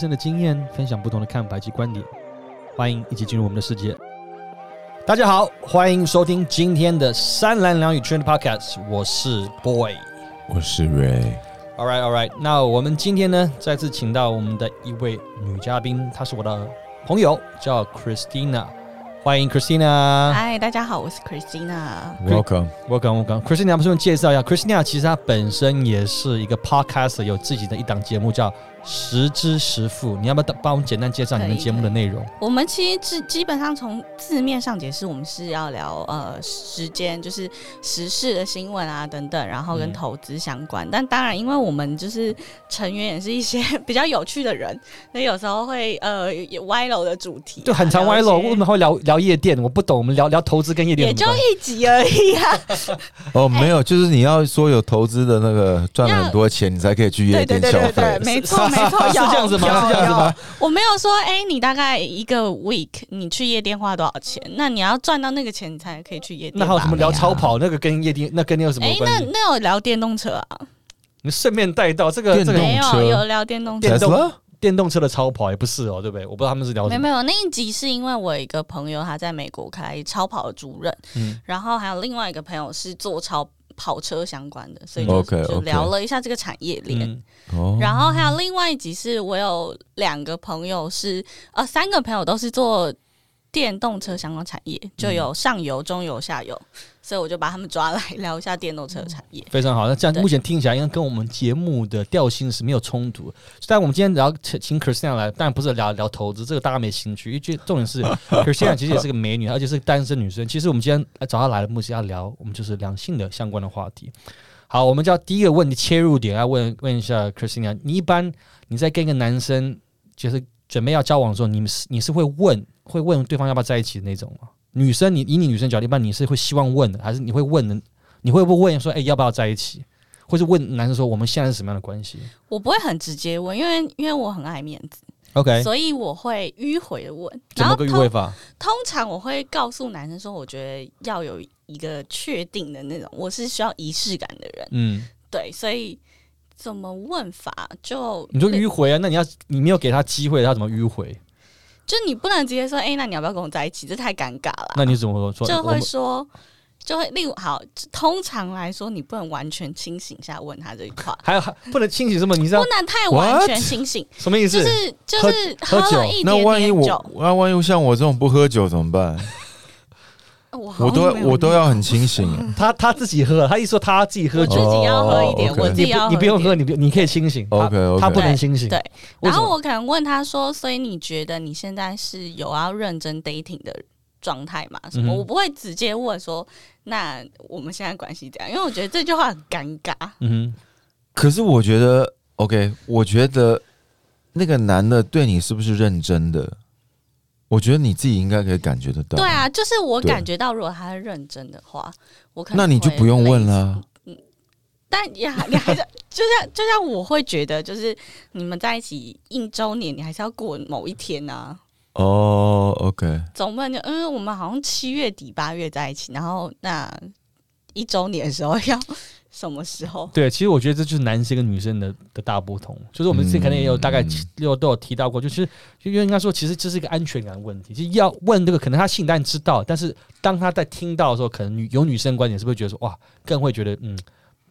真的经验，分享不同的看法及观点，欢迎一起进入我们的世界。大家好，欢迎收听今天的三蓝两语 Trend Podcast，我是 Boy。我是 Ray，All right, all right。那我们今天呢，再次请到我们的一位女嘉宾，她是我的朋友，叫 Christina。欢迎 Christina。嗨，大家好，我是 Christina。Welcome，Welcome, welcome。Christina，不是介绍一下，Christina 其实她本身也是一个 podcaster，有自己的一档节目叫《十之十富》。你要不要帮我们简单介绍你们节目的内容？我们其实基基本上从字面上解释，我们是要聊呃时间，就是时事的新闻啊等等，然后跟嗯投资相关。但当然，因为我们就是成员也是一些 比较有趣的人，所以有时候会呃有歪楼的主题啊、就很常歪楼，为什么会聊聊夜店？我不懂，我们聊聊投资跟夜店也就一集而已啊。哦，没有，就是你要说有投资的那个赚了很多钱，你才可以去夜对对店消对对对，费。没错 没错，是这样子吗是这样子吗我没有说，哎、你大概一个 week 你去夜店花多少钱？那你要赚到那个钱，你才可以去夜店吧。那还有什么聊超跑？那个跟夜店那跟你有什么哎、那关系？那有聊电动车啊？你顺便带到这个这个没有，有聊电动车电。动电动车的超跑也不是哦，对不对？我不知道他们是聊什么。没有没有，那一集是因为我有一个朋友他在美国开超跑的主任，嗯然后还有另外一个朋友是做超跑车相关的，所以就就聊了一下这个产业链。然后还有另外一集是我有两个朋友是呃三个朋友都是做电动车相关产业，就有上游、中游、下游，所以我就把他们抓来聊一下电动车产业。非常好。那这样目前听起来应该跟我们节目的调性是没有冲突。但我们今天聊请请 Christina 来，当然不是聊聊投资，这个大家没兴趣。因为重点是 Christina 其实也是个美女，而且是个单身女生。其实我们今天来找她来的目的是要聊我们就是两性的相关的话题。好，我们就要第一个问题切入点，要问问一下 Christina，你一般你在跟一个男生就是准备要交往的时候，你们是你是会问会问对方要不要在一起的那种吗？女生，你以你女生角度，一般你是会希望问的，还是你会问的？你会不会问说，哎、要不要在一起？或是问男生说，我们现在是什么样的关系我不会很直接问，因为因为我很爱面子，？OK，所以我会迂回的问。怎么个迂回法？通常我会告诉男生说，我觉得要有一个确定的那种，我是需要仪式感的人。嗯，对，所以怎么问法就你说迂回啊？那你要你没有给他机会，他怎么迂回？就你不能直接说，哎、那你要不要跟我在一起？这太尴尬了。那你怎么说？就会说，就会例如好，通常来说，你不能完全清醒下问他这一块，还有还不能清醒什么？你知道不能太完全清醒，什么意思？就是就是喝了一那点万一我点酒，那万一像我这种不喝酒怎么办？我我都我都要很清醒。他他自己喝，他一说他自己喝我自酒，己要喝一点，哦，OK 我自己要一点不你不用喝，你不你可以清醒。OK，OK 他不能清醒。对然后我可能问他说：“所以你觉得你现在是有要认真 dating 的状态吗？”什么？我不会直接问说：“那我们现在关系怎样？”因为我觉得这句话很尴尬。嗯可是我觉得 OK，我觉得那个男的对你是不是认真的？我觉得你自己应该可以感觉得到。对，啊，就是我感觉到，如果他是认真的话，我可能那你就不用问了。但也还你还是就像就像我会觉得，就是你们在一起一周年，你还是要过某一天啊。哦，OK，总不能就因为我们好像七月底八月在一起，然后那一周年的时候要什么时候？对，其实我觉得这就是男生跟女生的的大不同，就是我们之前可能也有大概嗯有都有提到过，就是就应该说，其实这是一个安全感问题，就是要问这个，可能他心里当然知道，但是当他在听到的时候，可能女有女生观点是不是觉得说哇，更会觉得嗯，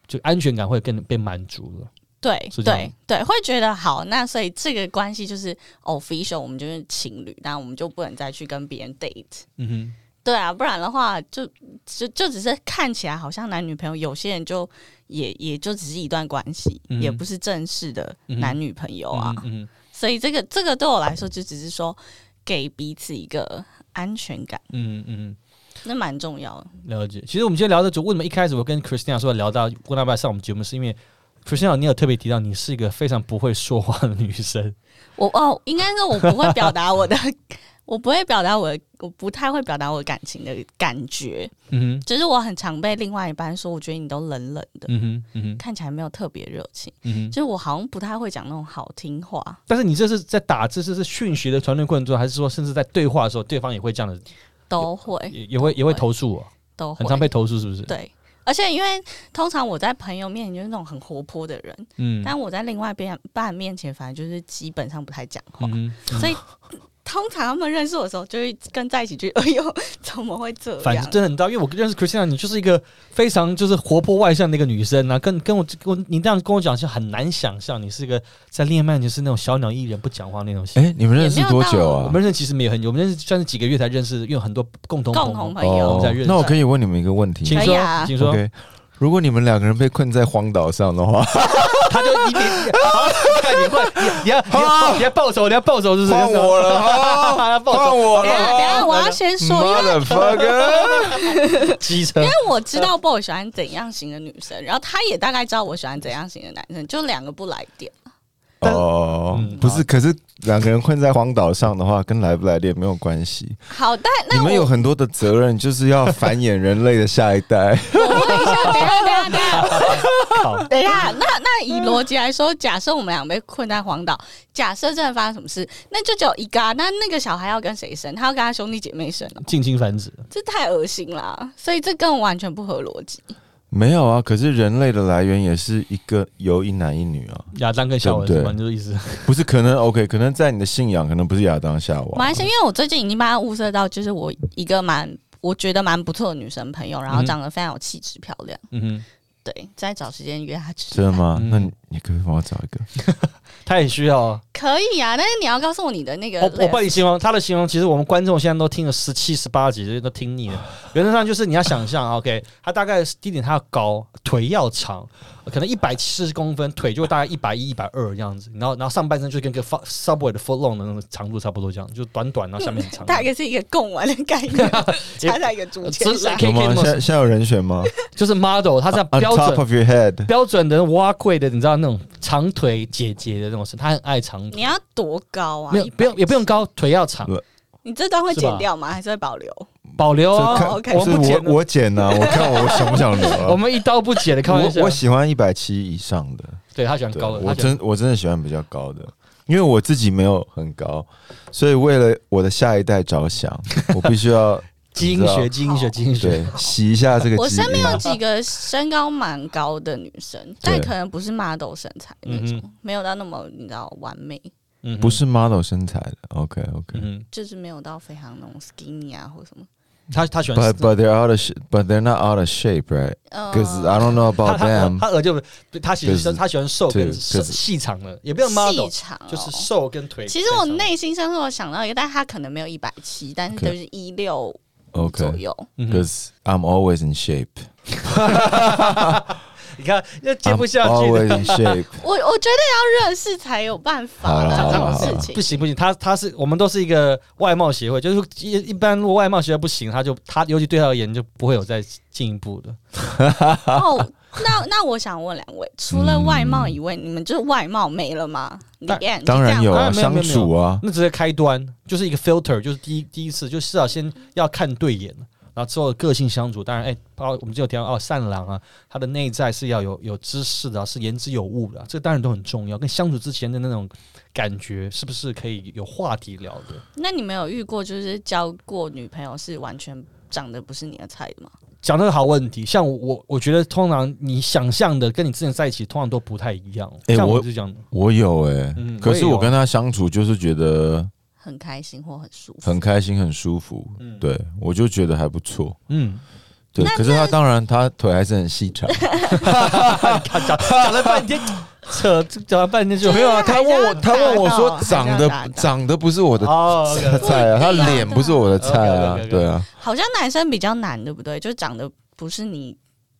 就安全感会更被满足了。对是这样对对，会觉得好，那所以这个关系就是 official，我们就是情侣，那我们就不能再去跟别人 date。嗯对啊，不然的话就就就只是看起来好像男女朋友，有些人就也也就只是一段关系，嗯也不是正式的男女朋友，啊。嗯嗯所以这个这个对我来说，就只是说给彼此一个安全感，嗯嗯嗯，那蛮重要的。了解。其实我们今天聊的主，为什么一开始我跟 Christina 说聊到问他要不要上我们节目，是因为 Christina 你有特别提到你是一个非常不会说话的女生。我哦，应该是我不会表达我的，我不会表达我的，我不太会表达我的感情的感觉。嗯哼，只是我很常被另外一半说，我觉得你都冷冷的，嗯哼，嗯哼，看起来没有特别热情。嗯哼。就是我好像不太会讲那种好听话，但是你这是在打字，这是讯息的传递过程中，还是说甚至在对话的时候，对方也会这样的，都会也也会也会投诉我，都会很常被投诉，是不是？对。而而且因为通常我在朋友面前就是那种很活泼的人，嗯但我在另外一边半面前，反正就是基本上不太讲话，嗯所以通常他们认识我的时候，就会跟在一起，就 哎呦，怎么会这样反？正真的很大，因为我认识 Christina，你就是一个非常就是活泼外向的一个女生啊，跟跟我跟我你这样跟我讲就很难想象，你是一个在恋爱就是那种小鸟依人不讲话那种型。哎，你们认识多久啊？我们认识其实没有很久，我们认识算是几个月才认识，因为很多共同共同朋朋友认识。那我可以问你们一个问题请说啊，请说。如果你们两个人被困在荒岛上的话，他就你你好，看你会你你要你要你要报仇，你要报仇是不是？换我了 报换仇，我等下等下，我要先说，因为 机车因为我知道 boy 喜欢怎样型的女生，然后他也大概知道我喜欢怎样型的男生，就两个不来电。哦嗯，不是，可是两个人困在荒岛上的话，跟来不来电没有关系。好，但你们有很多的责任，就是要繁衍人类的下一代。我问一下，等一下等一下等下。好，等一下，那那以逻辑来说，假设我们俩被困在荒岛，假设真的发生什么事，那就只有一个、啊，那那个小孩要跟谁生？他要跟他兄弟姐妹生哦，近亲繁殖，这太恶心了！所以这根本完全不合逻辑。没有啊，可是人类的来源也是一个由一男一女啊，亚当跟夏娃对不对是吧？你这个意思？不是可能 OK，可能在你的信仰可能不是亚当夏娃马来西亚，因为我最近已经帮他物色到，就是我一个蛮我觉得蛮不错的女生朋友，然后嗯长得非常有气质漂亮。嗯哼，对，再找时间约他吃饭。真的吗？嗯那你你可不可以帮我找一个？他也需要啊。可以啊，但是你要告诉我你的那个我我帮你形容他的形容，其实我们观众现在都听了十七、十八集，这些都听腻了。原则上就是你要想象，OK，他大概第一点他要高，腿要长，可能一百七十公分，腿就大概一百一、一百二这样子。然后然后上半身就跟个 Subway 的 foot long 的那种长度差不多，这样就短短，然后下面很长。大概是一个贡丸的概念，插在一个竹签有吗？现在现在有人选吗就是 model，他这样？On 标 top 准 of your head，标准的蛙贵的，你知道那种长腿姐姐的那种身，她很爱长腿。你要多高啊？没有，不用，也不用高，腿要长，你这段会剪掉吗？还是会保留？保留我们不剪我我剪呐，我看我想不想留啊？我们一刀不剪的，开玩笑我我。喜欢一百七以上的，对他喜欢高的，我真我真的喜欢比较高的，因为我自己没有很高，所以为了我的下一代着想，我必须要基因学，基因学，基因学。洗一下这个。我身边有几个身高蛮高的女生，但可能不是 model 身材那种，嗯没有到那么你知道完美，嗯不，是 model 身材的，OK OK。嗯就是没有到非常那种 skinny 啊或什么。他他喜欢 But but they're out of but they're not out of shape, right? 呃 Because I don't know about them. 他额就不他喜欢他喜欢瘦跟细长的，也不用 model，细长、哦，就是瘦跟腿。其实我内心深处有想到一个，但他可能没有一百七，但是就是一六左右。嗯哼 Because I'm always in shape. 你看又接不下去 always。in shape. 我我觉得要认识才有办法好啦啦这种事情不。行不行，他他是我们都是一个外貌协会，就是一一般如果外貌协会不行，他就他尤其对他而言就不会有再进一步的。哦，那那我想问两位，除了外貌以外，你们就是外貌没了吗？李当，当然有啊，相处啊，那只是开端，就是一个 filter，就是第一第一次，就至少先要看对眼，然后之后个性相处。当然，哎、包括我们就有提到哦，善良啊，他的内在是要有有知识的啊、是言之有物的啊、这当然都很重要。跟相处之前的那种感觉，是不是可以有话题聊的？那你们有遇过就是交过女朋友是完全长得不是你的菜的吗？讲这个好问题，像我，我觉得通常你想象的跟你之前在一起，通常都不太一样。像哎我我就讲，我有哎、可是我跟他相处就是觉得很开心或很舒服？很开心、很舒服，嗯对我就觉得还不错。嗯，对，可是他当然他腿还是很细长，讲讲讲了半天，扯讲了半天就没有啊。他问我，他问我说长得长得不是我的哦菜啊，他脸不是我的菜啊对啊，好像男生比较难，对不对？就长得不是你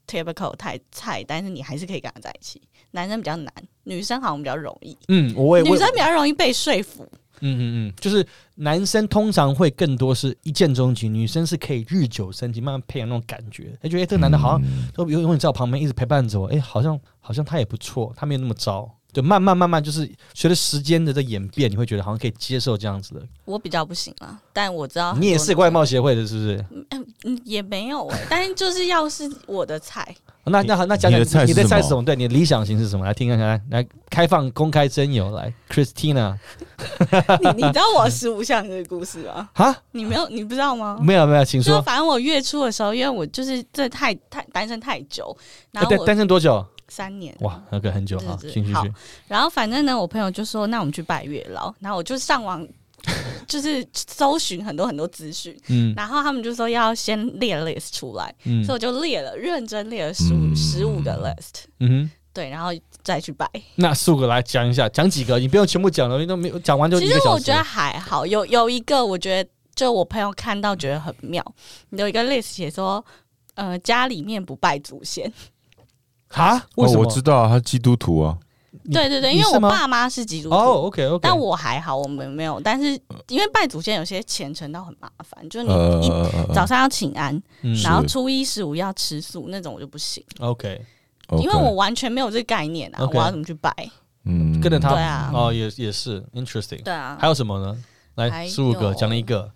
typical 太菜，但是你还是可以跟他在一起。男生比较难，女生好像比较容易。嗯，我也女生比较容易被说服。嗯嗯嗯，就是男生通常会更多是一见钟情，女生是可以日久生情，慢慢培养那种感觉。他，觉得、欸这个男的好像嗯都永永远在我旁边，一直陪伴着我，哎，好像好像他也不错，他没有那么糟。就，慢慢慢慢就是随着时间的在演变，你会觉得好像可以接受这样子的。我比较不行啊，但我知道你也是外貌，貌协会的，是不是？嗯，也没有哎、但是就是要是我的菜，那那好，那讲讲你的菜是你的菜什么是什么？对，你的理想型是什么？来听看看，来来开放公开征友，来，Christina，你你知道我十五项这个故事吗？哈，你没有，你不知道吗？没有没有，请说。反正我月初的时候，因为我就是这太太单身太久，然后单我单身多久？三年哇，那个很久啊，是是好继续继续。然后反正呢，我朋友就说，那我们去拜月老，然后我就上网 就是搜寻很多很多资讯，嗯。然后他们就说要先列 list 出来，嗯。所以我就列了，认真列了十十五个 list，嗯哼，对，然后再去摆。那四五个来讲一下，讲几个，你不用全部讲了，因为都没有讲完就其个小时。实我觉得。还好，有有一个我觉得就我朋友看到觉得很妙，有一个 list 写说，呃，家里面不拜祖先。哈？为什哦，么？我知道啊，他基督徒啊，你对对对，因为我爸妈是基督徒。哦，OK OK，但我还好，我们没有。但是因为拜祖先有些虔诚到很麻烦，就是你呃一早上要请安，嗯然后初一十五要吃素，那种我就不行，OK，呃因为我完全没有这个概念啊我要怎么去拜？嗯跟着他对啊哦，也也是 interesting。对啊还，有什么呢？来，十五个有讲了一个，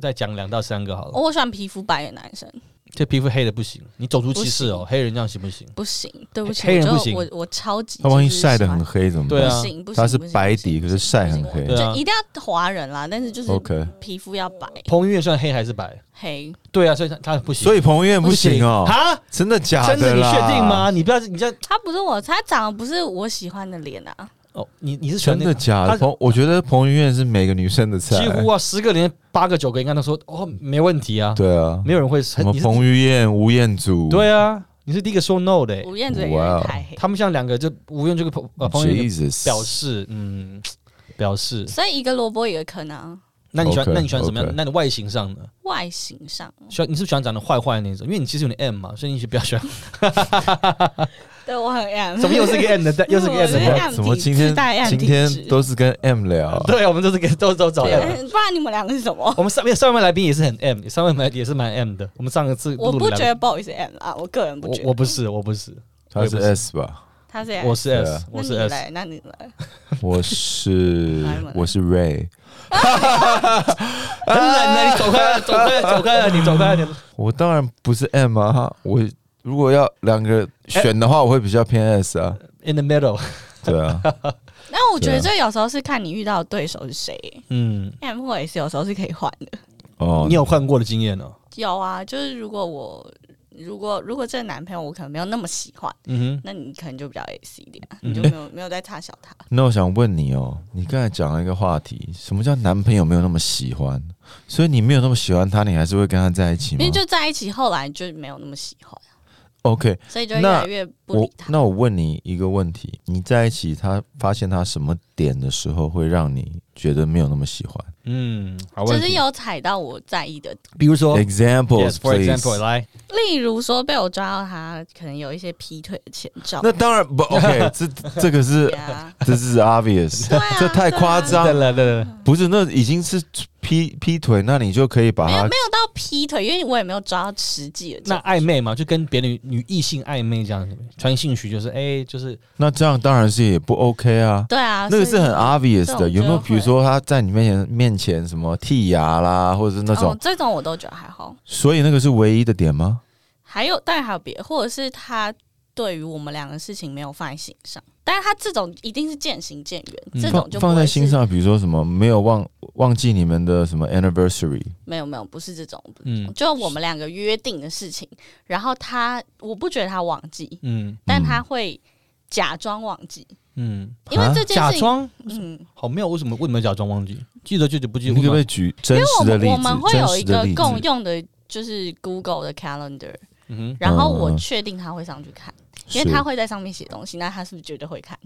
再讲两到三个好了。我喜欢皮肤白的男生，这皮肤黑的不行，你种族歧视哦，黑人这样行不行？不行，对不起，黑人不行我我我超级他万一晒的很黑怎么办？对啊不行不行，他是白底，可是晒很黑。就一定要华人啦，但是就是 OK，皮肤要白彭于晏算黑还是白？黑，对啊，所以他他不行，所以彭于晏不行哦，哈，真的假的真的你确定？吗？你不要你这样他不是我，他长得不是我喜欢的脸啊，哦，你你是喜欢真那个他的假的？彭，我觉得彭于晏是每个女生的菜。几乎啊，十个里面八个九个应该都说哦没问题啊，对啊，没有人会什么彭于晏、吴彦祖，对啊，你是第一个说 no 的欸，吴彦祖哇。他们像两个就吴彦这个彭呃彭于晏表示嗯表示，所以一个萝卜一个坑啊，那你喜欢那你喜欢什么样的那你外形上呢？外形上，喜欢你是不是喜欢长得坏坏的那种？因为你其实有点 M 嘛，所以你就比较喜欢。对我很 M，怎么又是个 M 的？又是个 M 的？M 怎么体今天今天都是跟 M 聊？对，我们都是跟都都找 M。不然你们两个是什么？我们上面上面来宾也是很 M，上面来宾也是蛮 M 的。我们上一次我不觉得不好意思 M 啊，我个人不觉得。我不是我不是，他是 S 吧？他是 S 我是 S，啊我是 S。那你来，我是我是 Ray，很冷的，你走开了，走开了，走开了，你走开了，你我当然不是 M 啊，我如果要两个选的话，我会比较偏 S 啊。in the middle。对啊，那我觉得这有时候是看你遇到的对手是谁嗯，，M 或 S 有时候是可以换的。哦，你有换过的经验哦。有啊，就是如果我如果如果这个男朋友我可能没有那么喜欢，嗯哼那你可能就比较 S 一点，嗯你就没有没有在差小他。那我想问你哦，你刚才讲了一个话题，什么叫男朋友没有那么喜欢？所以你没有那么喜欢他，你还是会跟他在一起吗因为就在一起，后来就没有那么喜欢，？OK，所以就越那来越不我理他。那我问你一个问题：你在一起，他发现他什么点的时候，会让你觉得没有那么喜欢嗯，好问题。就是有踩到我在意的，比如说？Examples,，yes，for example，please。来，例如说被我抓到他可能有一些劈腿的前兆。那当然不 OK，这这个是对啊，这是 obvious，对啊 这太夸张对了对了，不是，那已经是劈劈腿，那你就可以把他没有没有到劈腿，因为我也没有抓到实际的证那据。暧昧嘛，就跟别的女女异性暧昧这样子，传兴趣就是哎，就是那这样当然是也不 OK 啊。对啊，所以那个是很 obvious 的，种有没有？就会比如说他在你面前面前什么剔牙啦，或者是那种哦，，这种我都觉得还好。所以那个是唯一的点吗？还有，当然还有别，或者是他对于我们两个事情没有放在心上，但是他这种一定是渐行渐远，嗯这种就放在。心上，比如说什么没有忘忘记你们的什么 anniversary，没有没有，不是这种，嗯就我们两个约定的事情，然后他我不觉得他忘记，嗯但他会假装忘记，嗯，因为啊这件事情，假装嗯，好妙，为什么为什么假装忘记？记得就记不记得？你可不可以举真因为我实的例子？们我们会有一个共用的，就是 Google 的 Calendar，嗯然后我嗯嗯确定他会上去看，因为他会在上面写东西，那他是不是绝对会看？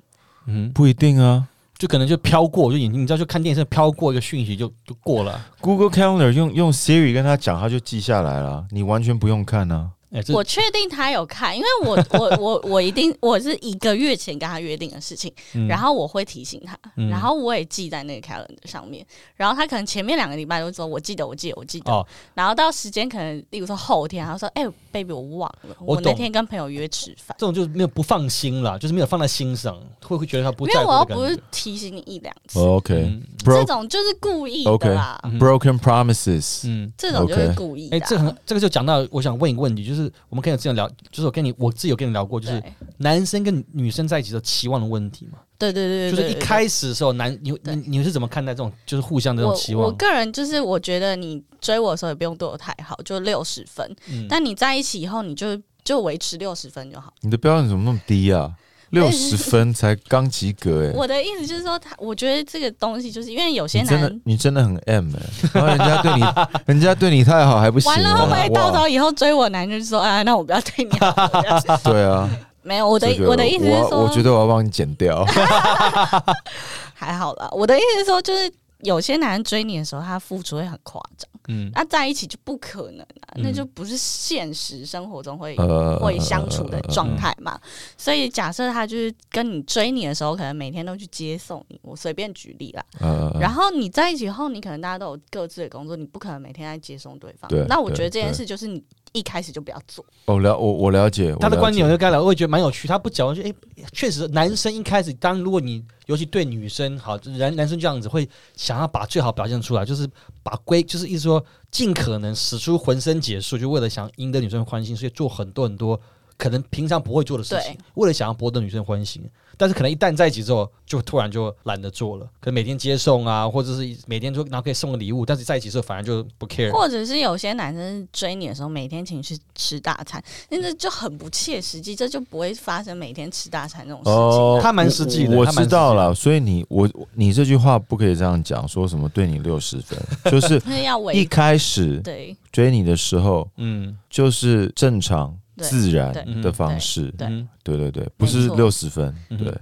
哼嗯，不一定啊。就可能就飘过，就眼睛，你知道，就看电视飘过一个讯息就就过了。Google Calendar 用用 Siri 跟他讲，他就记下来了，你完全不用看啊。哎，我确定他有看，因为我我我我一定我是一个月前跟他约定的事情，嗯然后我会提醒他，嗯然后我也记在那个 calendar 上面，然后他可能前面两个礼拜都说我记得我记得我记得，哦，然后到时间可能例如说后天，他说哎、baby 我忘了，我那天跟朋友约吃饭。这种就是没有不放心啦，就是没有放在心上，会会觉得他不因在乎为我又不是。提醒你一两次，OK 嗯这种就是故意的啦。嗯 broken promises，嗯，这种就是故意的啊、这很这个就讲到，我想问一个问题，就是我们可以有这样聊，就是我跟你我自己有跟你聊过，就是男生跟女生在一起的期望的问题嘛，对对对就是一开始的时候，男你你你是怎么看待这种就是互相的这种期我我？个人就是我觉得你追我的时候也不用对我太好，就六十分。嗯，但你在一起以后，你就就维持六十分就好。你的标准怎么那么低啊？六十分才刚及格哎、我的意思就是说他，我觉得这个东西就是因为有些男真的你真的很 M 哎、然后人家对你人家对你太好还不行完了，会不啊会到时候以后追我男人就说啊，那我不要对你好？对啊，没有，我的这个我的意思是说，我我觉得我要帮你剪掉。还好啦。我的意思是说，就是有些男人追你的时候，他付出会很夸张，嗯那、在一起就不可能啊，嗯那就不是现实生活中会呃会相处的状态嘛。所以假设他就是跟你追你的时候，可能每天都去接送你，我随便举例啦。呃，然后你在一起后，你可能大家都有各自的工作，你不可能每天在接送对方对。那我觉得这件事就是你一开始就不要做。哦了我我了解他的观点我就跟他聊，我也觉得蛮有趣。他不讲，我觉得哎，确、实男生一开始，当如果你尤其对女生好，男男生这样子会想要把最好表现出来，就是把规，就是意思说尽可能使出浑身解数，就为了想赢得女生的欢心，所以做很多很多可能平常不会做的事情，为了想要博得女生欢心。但是可能一旦在一起之后，就突然就懒得做了，可能每天接送啊，或者是每天就然后可以送个礼物，但是在一起之后反而就不 care。或者是有些男生追你的时候，每天请你去吃大餐，那这就很不切实际，这就不会发生每天吃大餐这种事情。他蛮实际的我我知道了，所以你我你这句话不可以这样讲，说什么对你六十分，就是那要一开始对追你的时候嗯就是正常对自然的方式，对嗯对对对，不是错。六十分，嗯对。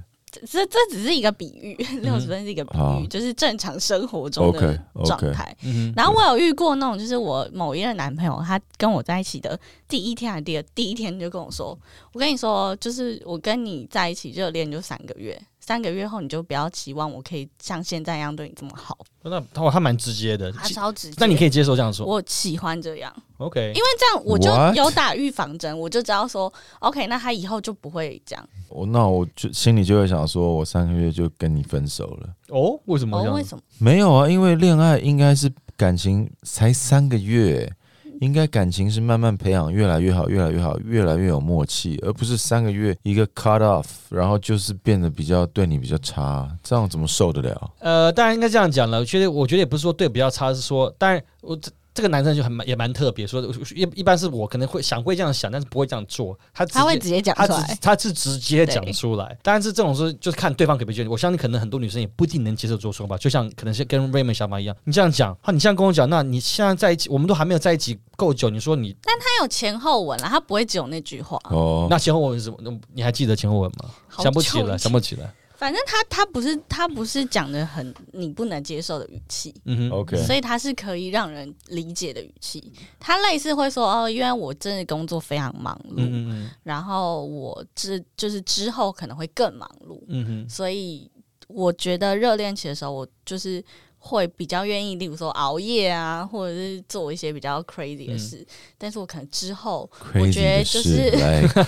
这这只是一个比喻，六十分是一个比好。喻，就是正常生活中的状态。嗯然后我有遇过那种，就是我某一任男朋友，他跟我在一起的第一天还是第二第一天就跟我说：“我跟你说，就是我跟你在一起热恋就三个月，三个月后你就不要期望我可以像现在一样对你这么好。那他他蛮直接的，”他超直接。那你可以接受这样说我喜欢这样，，OK？因为这样我就？有打预防针，我就知道说，OK，那他以后就不会这样。我那我就心里就会想说，我三个月就跟你分手了。哦，为什么这哦，样？为什么？没有啊，因为恋爱应该是感情才三个月，应该感情是慢慢培养，越来越好，越来越好，越来越有默契，而不是三个月一个 cut off，然后就是变得比较对你比较差，这样怎么受得了？呃，当然应该这样讲了。我觉得，我觉得也不是说对比较差，是说，但我这这个男生就很蛮也蛮特别，说一一般是我可能会想会这样想，但是不会这样做。他直接他会直接讲出来。他是直接讲出来，当然是这种事就是看对方可不可以接受。我相信可能很多女生也不一定能接受这种说法，就像可能是跟 Raymond 想法一样，你这样讲，啊，你这样跟我讲，那你现在在一起，我们都还没有在一起够久，你说你但他有前后文了，他不会只有那句话。哦，那前后文是什么？那你还记得前后文吗？想不起来，久以前想不起来。反正他他不是他不是讲的很你不能接受的语气，嗯哼。OK 所以他是可以让人理解的语气。他类似会说哦，因为我真的工作非常忙碌，嗯嗯然后我之就是之后可能会更忙碌，嗯哼。所以我觉得热恋期的时候，我就是会比较愿意，例如说熬夜啊，或者是做一些比较 crazy 的事。但是我可能之后，我觉得就是，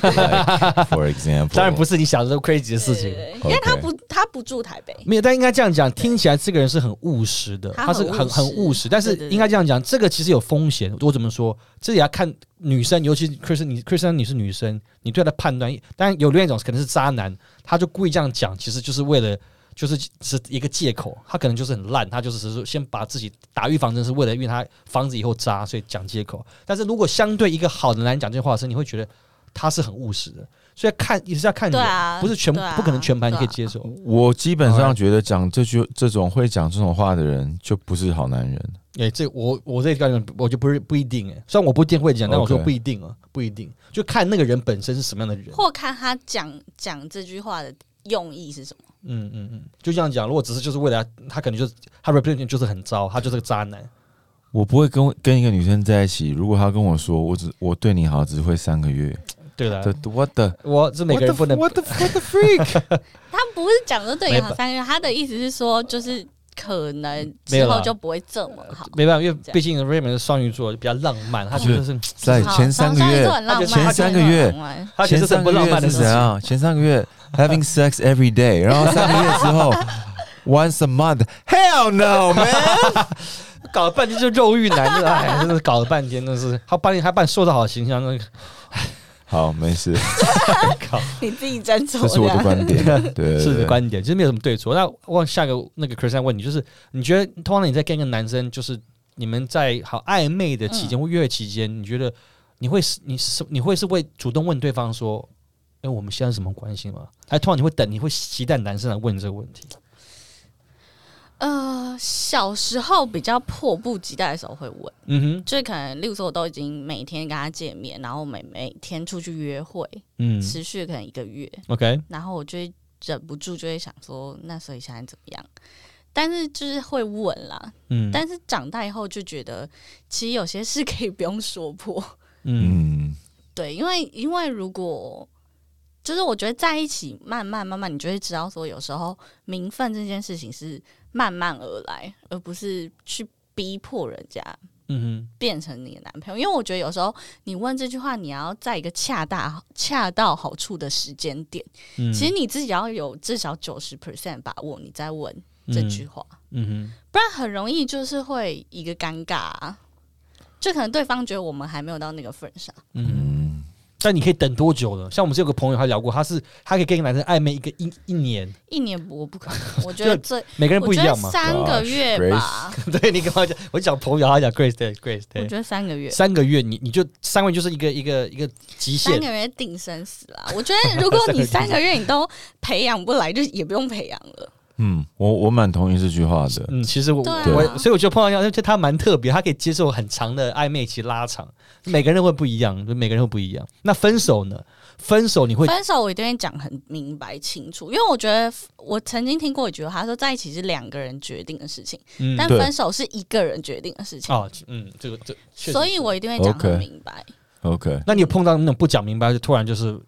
for example，当然不是你想的这么 crazy 的事情。因为他不他不住台北，没有，但应该这样讲，听起来这个人是很务实的，他他是很很务实。但是应该这样讲，这个其实有风险。我怎么说？这也要看女生，尤其 Chris，你 Chris，你是女生，你对他的判断，当然有另外一种可能是渣男，他就故意这样讲，其实就是为了。就是是一个借口，他可能就是很烂，他就是只是先把自己打预防针，是为了因为他防止以后渣，所以讲借口。但是如果相对一个好的男人讲这话的时候，你会觉得他是很务实的，所以看也是要看你，啊不是全、不可能全盘你可以接受。我基本上觉得讲这句这种会讲这种话的人，就不是好男人。哎、这我我这个概念，我就不是不一定哎、虽然我不一定会讲，但我说不一定啊，不一定，就看那个人本身是什么样的人。或看他讲讲这句话的用意是什么。嗯嗯嗯，就这样讲。如果只是就是为了他，他可能就是他 reputation 就是很糟，他就是个渣男。我不会跟跟一个女生在一起，如果她跟我说我只我对你好只会三个月，对了，这 what the 我这每个人不能 what the what the freak？他不是讲说对你好三个月，他的意思是说就是可能没有啦之后就不会这么好。没办法，因为毕竟 Raymond 是双鱼座，比较浪漫，他觉得是在前三个月前三个月前三个月浪漫的事情。是怎样？前三个月 having sex every day，然后三个月之后 once a month，hell no man！搞了半天就肉欲男，真的哎，真的是搞了半天，真的是。他把你还把你塑造好形象，那个。好，没事，靠你自己斟酌这是我的观点，对对是你的观点，其实没有什么对错。那问下个那个 Chris 问你，就是你觉得通常你在跟一个男生，就是你们在好暧昧的期间或约会期间，你觉得你会是你是你会是会主动问对方说，哎，我们现在是什么关系吗？哎，突然你会等，你会期待男生来问这个问题？呃，小时候比较迫不及待的时候会问，嗯哼，就是可能，例如说，我都已经每天跟他见面，然后每每天出去约会，嗯持续可能一个月，，OK，然后我就会忍不住就会想说，那所以现在怎么样？但是就是会问啦，嗯，但是长大以后就觉得，其实有些事可以不用说破，嗯嗯，对，因为因为如果就是我觉得在一起慢慢慢慢，你就会知道说，有时候名分这件事情是慢慢而来，而不是去逼迫人家嗯变成你的男朋友。因为我觉得有时候你问这句话，你要在一个恰大恰到好处的时间点，嗯其实你自己要有至少九十 percent 把握，你再问这句话，嗯哼不然很容易就是会一个尴尬、啊。就可能对方觉得我们还没有到那个份上，哼，嗯哼。嗯，但你可以等多久呢？像我们是有个朋友，他聊过，他是他可以跟一个男生暧昧一个一一年，一年我不可能，我觉得这每个人不一样嘛。三个月吧，对你跟我讲，我讲朋友，他讲 Grace 对 Grace 对，我觉得三个月，三个月你你就三个月就是一个一个一个极限三个，月定生死啦。我觉得如果你三个月你都培养不来，就也不用培养了。嗯，我我蛮同意这句话的。嗯，其实我我所以我觉得碰到一样，就他蛮特别，他可以接受很长的暧昧期拉长，每个人会不一样，就每个人会不一样。那分手呢？分手你会分手我一定会讲很明白清楚，因为我觉得我曾经听过一句话，他说在一起是两个人决定的事情，嗯但分手是一个人决定的事情，哦嗯这个这所以我一定会讲很明白。OK，那你有碰到那种不讲明白就突然就是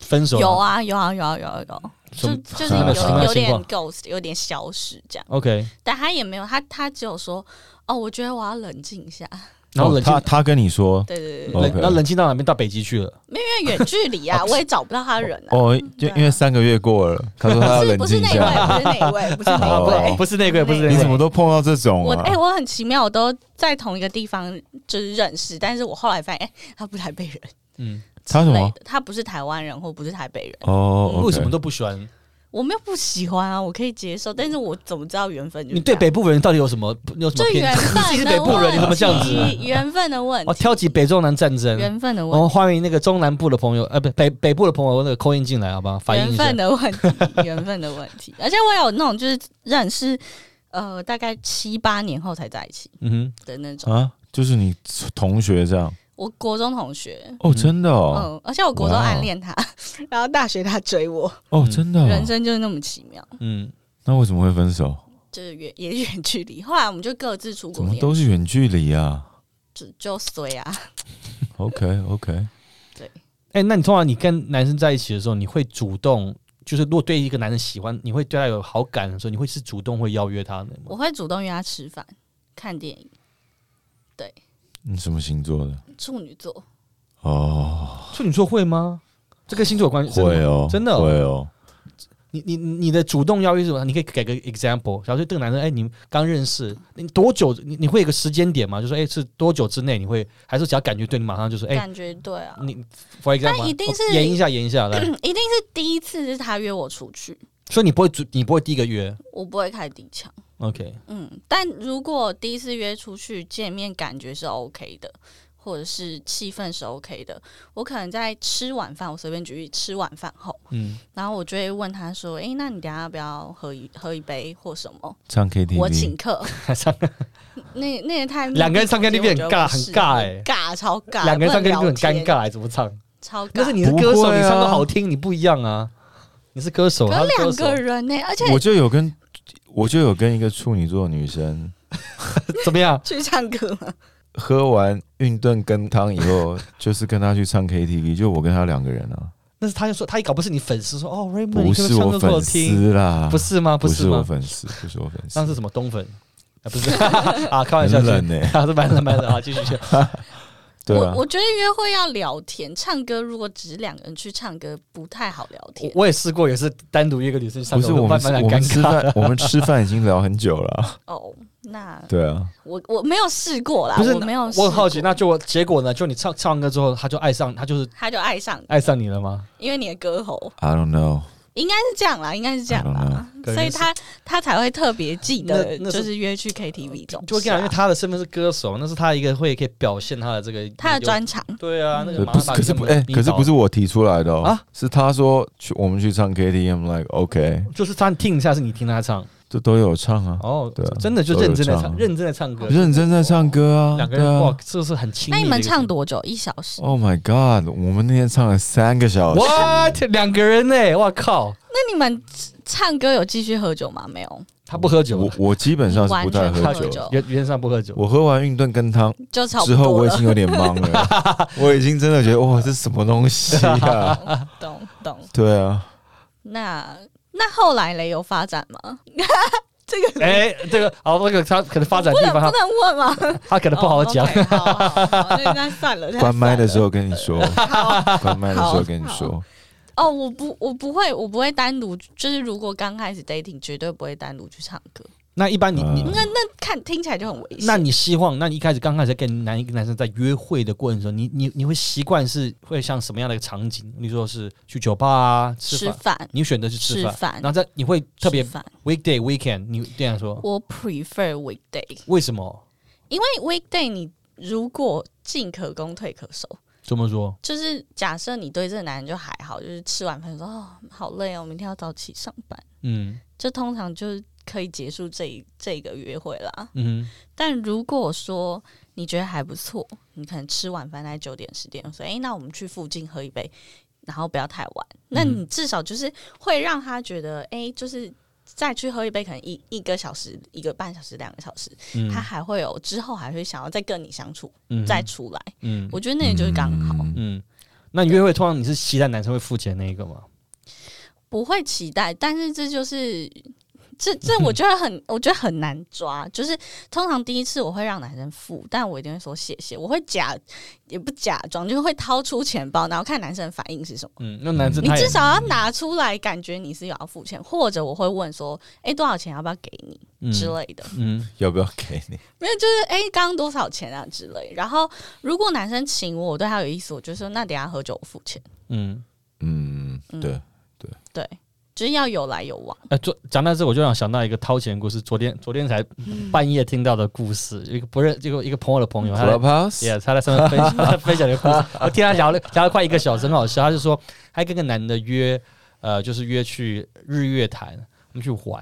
分手有啊有啊有啊有啊有啊，就就是有有点 ghost，有点消失这样，OK，但他也没有，他他只有说哦，我觉得我要冷静一下。然后冷静哦他他跟你说，对对对对，哦冷静到哪边？到北极去了。因为远距离啊，我也找不到他人啊。哦，就因为三个月过了，他说他要不是冷静一不是那一位，不是那一位，不是那位。不是那个，不是那你。怎么都碰到这种啊我哎、？我很奇妙，我都在同一个地方就是认识，但是我后来发现，哎、他不是台北人嗯，他什么？他不是台湾人，或不是台北人，哦，为什么都不喜欢？我没有不喜欢啊，我可以接受，但是我怎么知道缘分你对北部人到底有什么有什么偏见？你自己是北部人，你怎么这样子？缘分的问哦，题，挑起北中南战争。缘分的我问题，们欢迎那个中南部的朋友，呃，不，北北部的朋友那个扣音进来，好不好？反映一下缘分。的问题，缘分的问题。而且我有那种就是认识，呃，大概七八年后才在一起嗯哼的那种。啊？就是你同学这样我国中同学，哦，真的嗯哦，而且我国中暗恋他，然后大学他追我，哦，嗯真的哦。人生就是那么奇妙，嗯，那为什么会分手？就是远 也远距离。后来我们就各自出怎么国，都是远距离啊就就随啊。OK OK，对哎，那你通常你跟男生在一起的时候，你会主动，就是如果对一个男生喜欢，你会对他有好感的时候，你会是主动会邀约他的吗？我会主动约他吃饭、看电影。对，你什么星座的？处女座，哦，处女座会吗？这跟星座有关系？会哦，真的哦会哦。你你你的主动邀约是什么？你可以给个 example。假如说这个男生，哎，你们刚认识，你多久？你你会有个时间点吗？就说，哎，是多久之内你会？还是只要感觉对你马上就是，哎，感觉对啊，你 for example，但一定是哦演一下，演一下来。一定是第一次是他约我出去，所以你不会主，你不会第一个约我不会开第一枪。，OK，嗯，但如果第一次约出去见面，感觉是 OK 的，或者是气氛是 OK 的，我可能在吃晚饭，我随便举例，吃晚饭后，嗯，然后我就会问他说：“诶，那你等一下要不要喝一喝一杯或什么？唱 KTV，我请客。那那也太两个人唱 KTV 很尬很尬哎、欸尬超尬，两个人唱不能 KTV 很尴，尬，怎么唱？超尬。但是你是歌手，不会啊你唱歌好听，你不一样啊。你是歌手，他是歌可两个，人呢、而且我就有跟我就有跟一个处女座的女生 怎么样？去唱歌吗？喝完运动羹汤以后，就是跟他去唱 KTV，就我跟他两个人啊，那是他就说他也搞不是你粉丝，说哦 Raymond 不是我歌给粉听，丝啦，不是吗？不是我？粉丝，不是我粉丝那，是什么东粉？啊，不是 啊，开玩笑，很冷呢、啊，是蛮冷蛮冷啊，继续去。对啊。我，我觉得约会要聊天，唱歌如果只是两个人去唱歌，不太好聊天。我也试过，也是单独一个女生去唱歌，不是我们我们吃尬。饭，我们吃饭已经聊很久了。啊，哦，那对啊，我我没有试过啦，不是我没有，我很好奇，那就结果呢？就你唱唱完歌之后，他就爱上，他就是他就爱上你，爱上你了吗？因为你的歌喉。I don't know，应该是这样啦，应该是这样啦，所以他他才会特别记得，就是约去 KTV 这种。事啊，就会跟你讲，因为他的身份是歌手，那是他一个会可以表现他的这个他的专场。对啊，那个对不是，可是不，哎、可是不是我提出来的哦，啊？是他说去我们去唱 KTV，I'm like OK，就是他听一下，是你听他唱。这都有唱啊，哦，对啊真的就认真的唱，认真的唱歌，认真在唱歌啊，两个人哇这是很亲。那你们唱多久？一小时？，Oh my God，我们那天唱了三个小时，what？两个人呢？哇靠，那你们唱歌有继续喝酒吗？没有，他不喝酒我，我基本上是不太喝酒完全不喝酒的，原原上不喝酒。我喝完运动跟汤就差不之后，我已经。有点懵了，我已经真的觉得哇，这是什么东西啊？懂懂。对啊，那那后来嘞有发展吗？这个哎，这个好，那个他可能发展不地方，能不能问吗？他他可能不好讲。关麦的时候候跟你说，关麦的时候跟你说，哦，我不我不会我不会单独，就是如果刚开始 dating 绝对不会单独去唱歌，那一般你你嗯那那看听起来就很危险。那你希望，那你一开始刚开始跟男一个男生在约会的过程中，你你你会习惯是会像什么样的一个场景？你说是去酒吧啊，吃吃饭，你选择去吃饭，吃饭然后在你会特别 weekday weekend，你这样说，我 prefer weekday，为什么？因为 weekday 你如果进可攻退可守，这么说？就是假设你对这个男人就还好，就是吃完饭说哦好累哦，明天要早起上班，嗯这通常就是可以结束这一这个约会啦。嗯但如果说你觉得还不错，你可能吃晚饭在九点十点，说诶，那我们去附近喝一杯，然后不要太晚。那你至少就是会让他觉得，诶，就是再去喝一杯，可能一一个小时、一个半小时、两个小时，嗯他还会有之后还会想要再跟你相处，嗯再出来。嗯我觉得那也就是刚好，嗯嗯。那你约会通常你是期待男生会付钱那一个吗？不会期待，但是这就是。这这 我觉得很，我觉得很难抓。就是通常第一次我会让男生付，但我一定会说谢谢。我会假也不假装，就是会掏出钱包，然后看男生的反应是什么。嗯，那男生你至少要拿出来，感觉你是有要付钱，或者我会问说，哎、多少钱要不要给你嗯之类的。嗯要不要给你？没有，就是哎，刚、刚多少钱啊之类。然后如果男生请我，我对他有意思，我就说那等下喝酒我付钱。嗯。嗯，嗯对，对，就是要有来有往。哎，昨讲到这，我就想想到一个掏钱的故事。昨天昨天才半夜听到的故事，一个不认一个一个朋友的朋友，他在 Clubhouse，也他在上面分享分享的故事，我听他聊了聊了快一个小时，很好笑。他就说，他跟个男的约，呃，就是约去日月潭，我们去玩。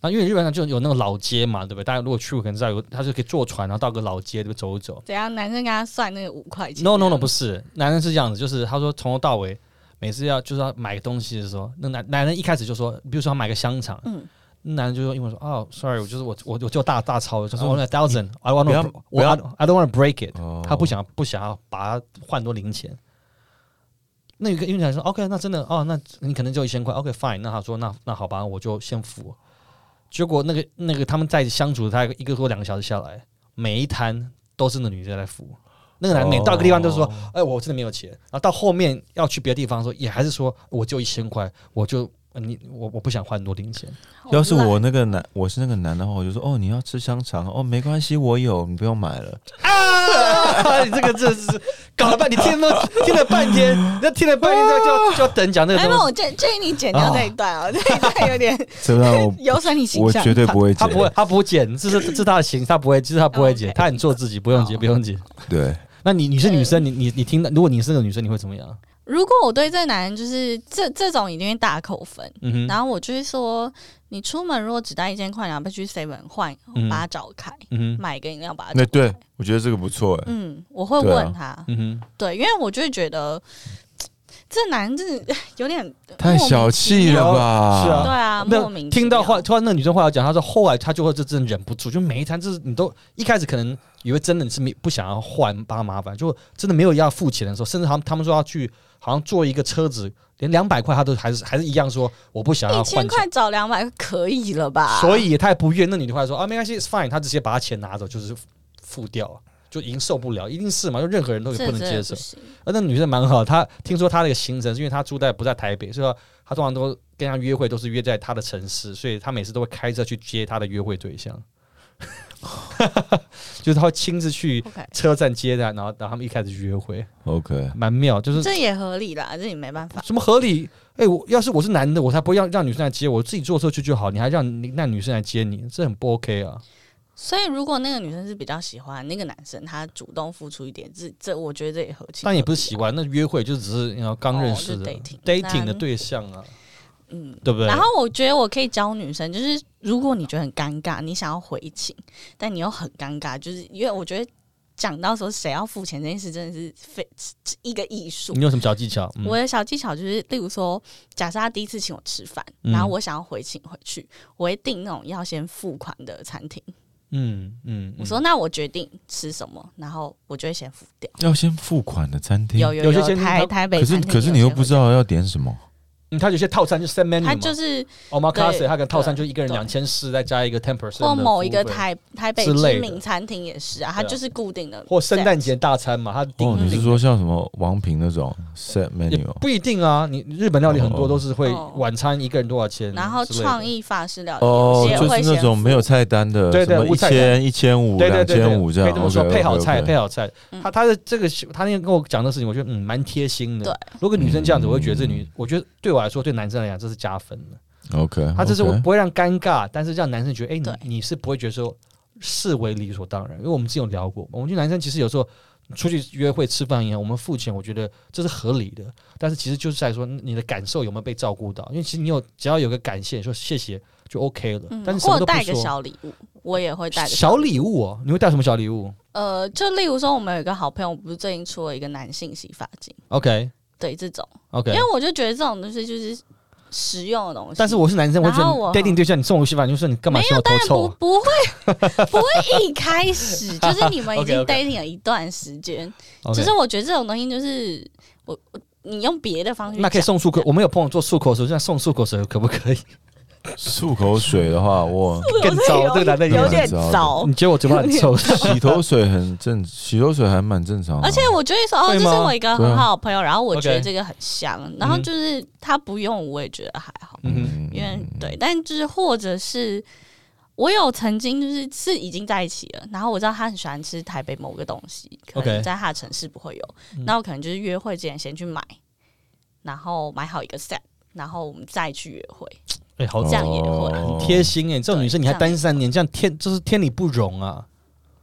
然后因为日月潭就有那个老街嘛，对不对？大家如果去过，可能知道有，他就可以坐船，然后到个老街，对不对？走一走。怎样？男生跟他算那个五块钱 No no no，不是。男生是这样子，就是他说从头到尾，每次要就是要买个东西的时候，那男男人一开始就说，比如说他买个香肠，嗯那男人就说英文说，哦，sorry，我就是我我我就大大钞，就是 one thousand，I want to，我要 I don't want to break it，哦他不想不想要把它换多零钱。那有一个运动员说：“OK，那真的哦，那你可能就一千块。OK，fine、那他说：“那那好吧，我就先付。”结果那个那个他们在相处，他一个多两个小时下来，每一摊都是那女的在付。那个男的每到一个地方都说：“哦哎，我真的没有钱。”然后到后面要去别的地方的时候，也还是说：“我就一千块，我就呃你我我不想换多零钱。要是我那个男，我是那个男的话，我就说哦，你要吃香肠哦，没关系，我有，你不用买了。啊！你这个真是搞了半，你听了听了半天，那听了半天就就就要等讲那个哎，那。我建建议你剪掉那一段啊，这一段有点这让我 有损你形象。我绝对不会剪，他不会，他不剪，这是这是他的形，他不会，其实他不会剪，他很做自己，不用剪，不用剪。对，那你你是女生，你你你听到，如果你是个女生，你会怎么样？如果我对这男人就是这这种一定会大扣分，嗯哼，然后我就会说，你出门如果只带一千块，然后不去 seven 换，嗯把它找开，嗯哼，买个饮料把它找那对。我觉得这个不错哎，嗯，我会对啊。问他，嗯哼，对，因为我就会觉得这男的有点太小气了吧？是啊对啊，没有莫名听到话，突然那女生话要讲，她说后来她就会就真的忍不住，就每一餐就是你都一开始可能以为真的你是没不想要换帮她麻烦，就真的没有要付钱的时候，甚至他们他们说要去好像坐一个车子，连两百块他都还是还是一样说我不想要一千。块找两百可以了吧？所以他也不愿，那女的后来说啊，没关系 fine，他直接把他钱拿走，就是付掉，就已经受不了，一定是嘛，就任何人都这不能接受而那女生蛮好，她听说她那个行程是因为她住在不在台北，所以说她通常都跟她约会都是约在她的城市，所以她每次都会开车去接她的约会对象，就是她会亲自去车站接她，然后然后他们一开始约会，OK，蛮妙，就是这也合理啦，这也没办法。什么合理？哎、我要是我是男的，我才不会让让女生来接我，自己坐车去就好，你还让那女生来接你，这很不 OK 啊。所以如果那个女生是比较喜欢那个男生，他主动付出一点，这这我觉得这也合情。但也不是喜，欢，那约会就只是你要刚认识的、哦就 dating dating 的对象啊，嗯。对不对？然后我觉得我可以教女生，就是如果你觉得很尴尬，你想要回请，但你又很尴尬，就是因为我觉得讲到说谁要付钱这件事，真的是非 一个艺术你。有什么小技巧？嗯我的小技巧就是，例如说，假设他第一次请我吃饭，嗯然后我想要回请回去，我会订那种要先付款的餐厅。嗯嗯，我说，那我决定吃什么，然后我就会先付掉。要先付款的餐厅。有有有，有些餐厅台台北可是餐厅可是你又不知道要点什么。嗯，他有些套餐就 set menu 嘛，他就是 omakase，他可能套餐就一个人两千四，再加一个 ten percent 或某一个台台北知名餐厅也是啊，它就是固定的。或圣诞节大餐嘛，他定哦，你是说像什么王平那种 set 也 menu？不一定啊，你日本料理很多哦都是会哦晚餐一个人多少钱然后创意法式料理哦，就是那种没有菜单的，对对什么一千、一千五、两对对对对，千五这样，可以这么说，配好菜，配好菜。嗯。他他的这个他那天跟我讲的事情，我觉得嗯蛮贴心的。对。如果女生这样子，我会觉得这嗯。女，我觉得对我来说，对男生来讲这是加分的。OK，他这是不会让尴尬，但是让男生觉得，哎、对你你是不会觉得说视为理所当然，因为我们之前有聊过，我们觉得男生其实有时候出去约会吃饭一样，我们付钱，我觉得这是合理的，但是其实就是在说你的感受有没有被照顾到，因为其实你有只要有个感谢，说谢谢就 OK 了，嗯但是什么都不或者带个。小礼物，我也会带个小礼礼物哦，你会带什么小礼物物。呃，就例如说，我们有一个好朋友，不是最近出了一个男性洗发精，？OK 对这种，OK，因为我就觉得这种东西就是实用的东西。但是我是男生，我觉得我 dating 对象你送我洗发，你就说你干嘛没嫌我头当然不？不会 不会一开始 就是你们已经 dating 了一段时间其实我觉得这种东西就是我我你用别的方式那可以送漱口，我们有朋友做漱口水，现在送漱口水可不可以？漱口水的话，我更糟，这个男的有点很糟糟。你。觉得我嘴巴很臭？洗头水很正，洗头水还蛮正常的。而且我觉得说，哦，这是我一个很好的朋友，然后我觉得这个很香，然后就是他不用，我也觉得还好，嗯哼，因为对，但就是或者是我有曾经就是是已经在一起了，然后我知道他很喜欢吃台北某个东西，可能在他的城市不会有，嗯。那我可能就是约会之前先去买，然后买好一个 set，然后我们再去约会，哎，好这样也会。很贴心哎，这种女生你还单身三年，这样天就是天理不容啊，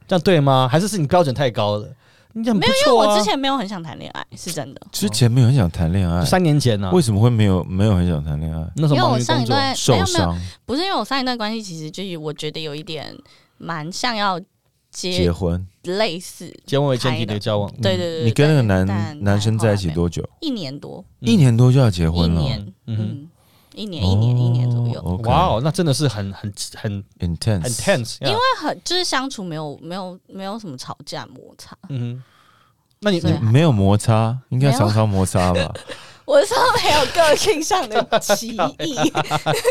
这样对吗？还是是你标准太高了？你这样没有，因为我之。前没有很想谈恋爱，是真的，之前没有很想谈恋爱，三年前呢，为什么会没有没有很想谈恋爱？那时候因为我上一段没受伤、不是因为我上一段关系其实就是我觉得有一点蛮像要结结婚。类似，结婚为前提的。交往，对对对，你跟那个男男生在一起多久？一年多，嗯。一年多就要结婚了，嗯。哼嗯，一年一年一年左右，哇哦，那真的是很很很，intense，很 tense，因为很就是相处没有没有没有什么吵架摩擦，嗯哼，那你对你没有摩擦，应该常常摩擦吧？我说没有个性上的歧义，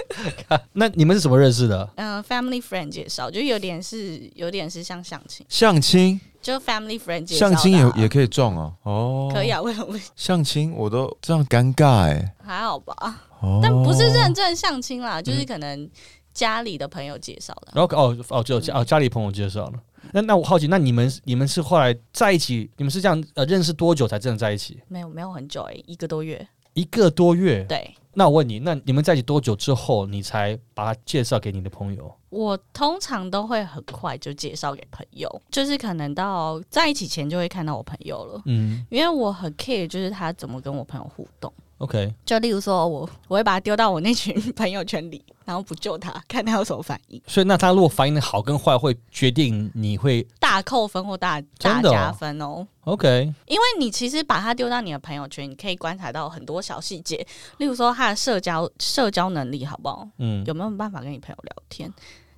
那你们是怎么认识的？嗯，family friend 介绍，就有点是有点是像相亲，相亲，就 family friend 介绍啊，相亲也也可以撞哦。哦，可以啊，为什么不行相亲我都这样尴尬哎。还好吧？哦，但不是认证相亲啦，就是可能家里的朋友介绍的。然后哦哦，就家哦家里朋友介绍了。那那我好奇，那你们你们是后来在一起，你们是这样呃认识多久才真的在一起？没有没有很久诶、一个多月。一个多月。对那我问你，那你们在一起多久之后，你才把他介绍给你的朋友？我通常都会很快就介绍给朋友，就是可能到在一起前就会看到我朋友了，嗯，因为我很 care 就是他怎么跟我朋友互动。OK，就例如说我我会把他丢到我那群朋友圈里，然后不救他，看他有什么反应，所以那他如果反应的好跟坏，会决定你会大扣分或大大加分哦。OK，因为你其实把他丢到你的朋友圈，你可以观察到很多小细节，例如说他的社交社交能力好不好，嗯。有没有办法跟你朋友聊天。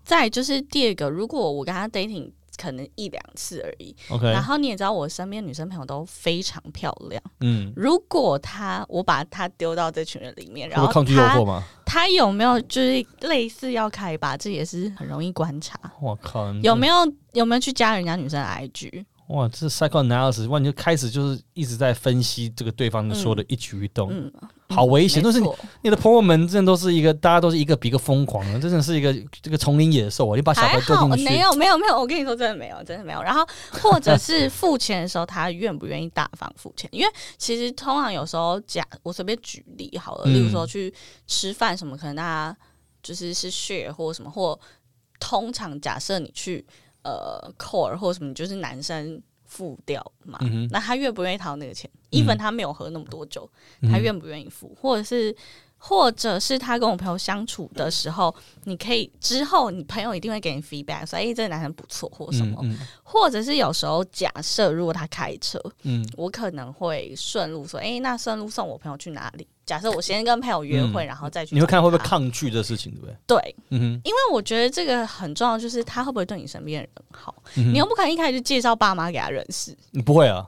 再就是第二个，如果我跟他 dating 可能一两次而已，OK，然后你也知道我身边女生朋友都非常漂亮，嗯，如果他我把他丢到这群人里面，然后他惑吗？他有没有就是类似要开吧，这也是很容易观察。我靠，有没有有没有去加人家女生的 IG？哇，这 psychoanalysis，哇，你就开始就是一直在分析这个对方说的一举一动，嗯，好危险。都是你你的朋友们，真的都是一个，大家都是一个比一个疯狂的，真的是一个这个丛林野兽啊！你把小孩丢，进去，没有没有没有，我跟你说真的没有，真的没有。然后 或者是付钱的时候，他愿不愿意大方付钱？因为其实通常有时候假，我随便举例好了，嗯例如说去吃饭什么，可能大家就是是 share 或什么，或通常假设你去呃 core 或什么，就是男生付掉嘛，嗯那他愿不愿意掏那个钱？嗯？even 他没有喝那么多酒，嗯他愿不愿意付，或者是或者是他跟我朋友相处的时候，你可以之后你朋友一定会给你 feedback，说哎、诶这个男生不错或什么，嗯。或者是有时候假设如果他开车，嗯。我可能会顺路说，哎、那顺路送我朋友去哪里？假设我先跟朋友约会，嗯然后再去，你会看会不会？抗拒这事情，对不对？对，嗯哼因为我觉得这个很重要，就是他会不会对你身边的人好？嗯，你又不可能一开始就介绍爸妈给他认识，你不会啊？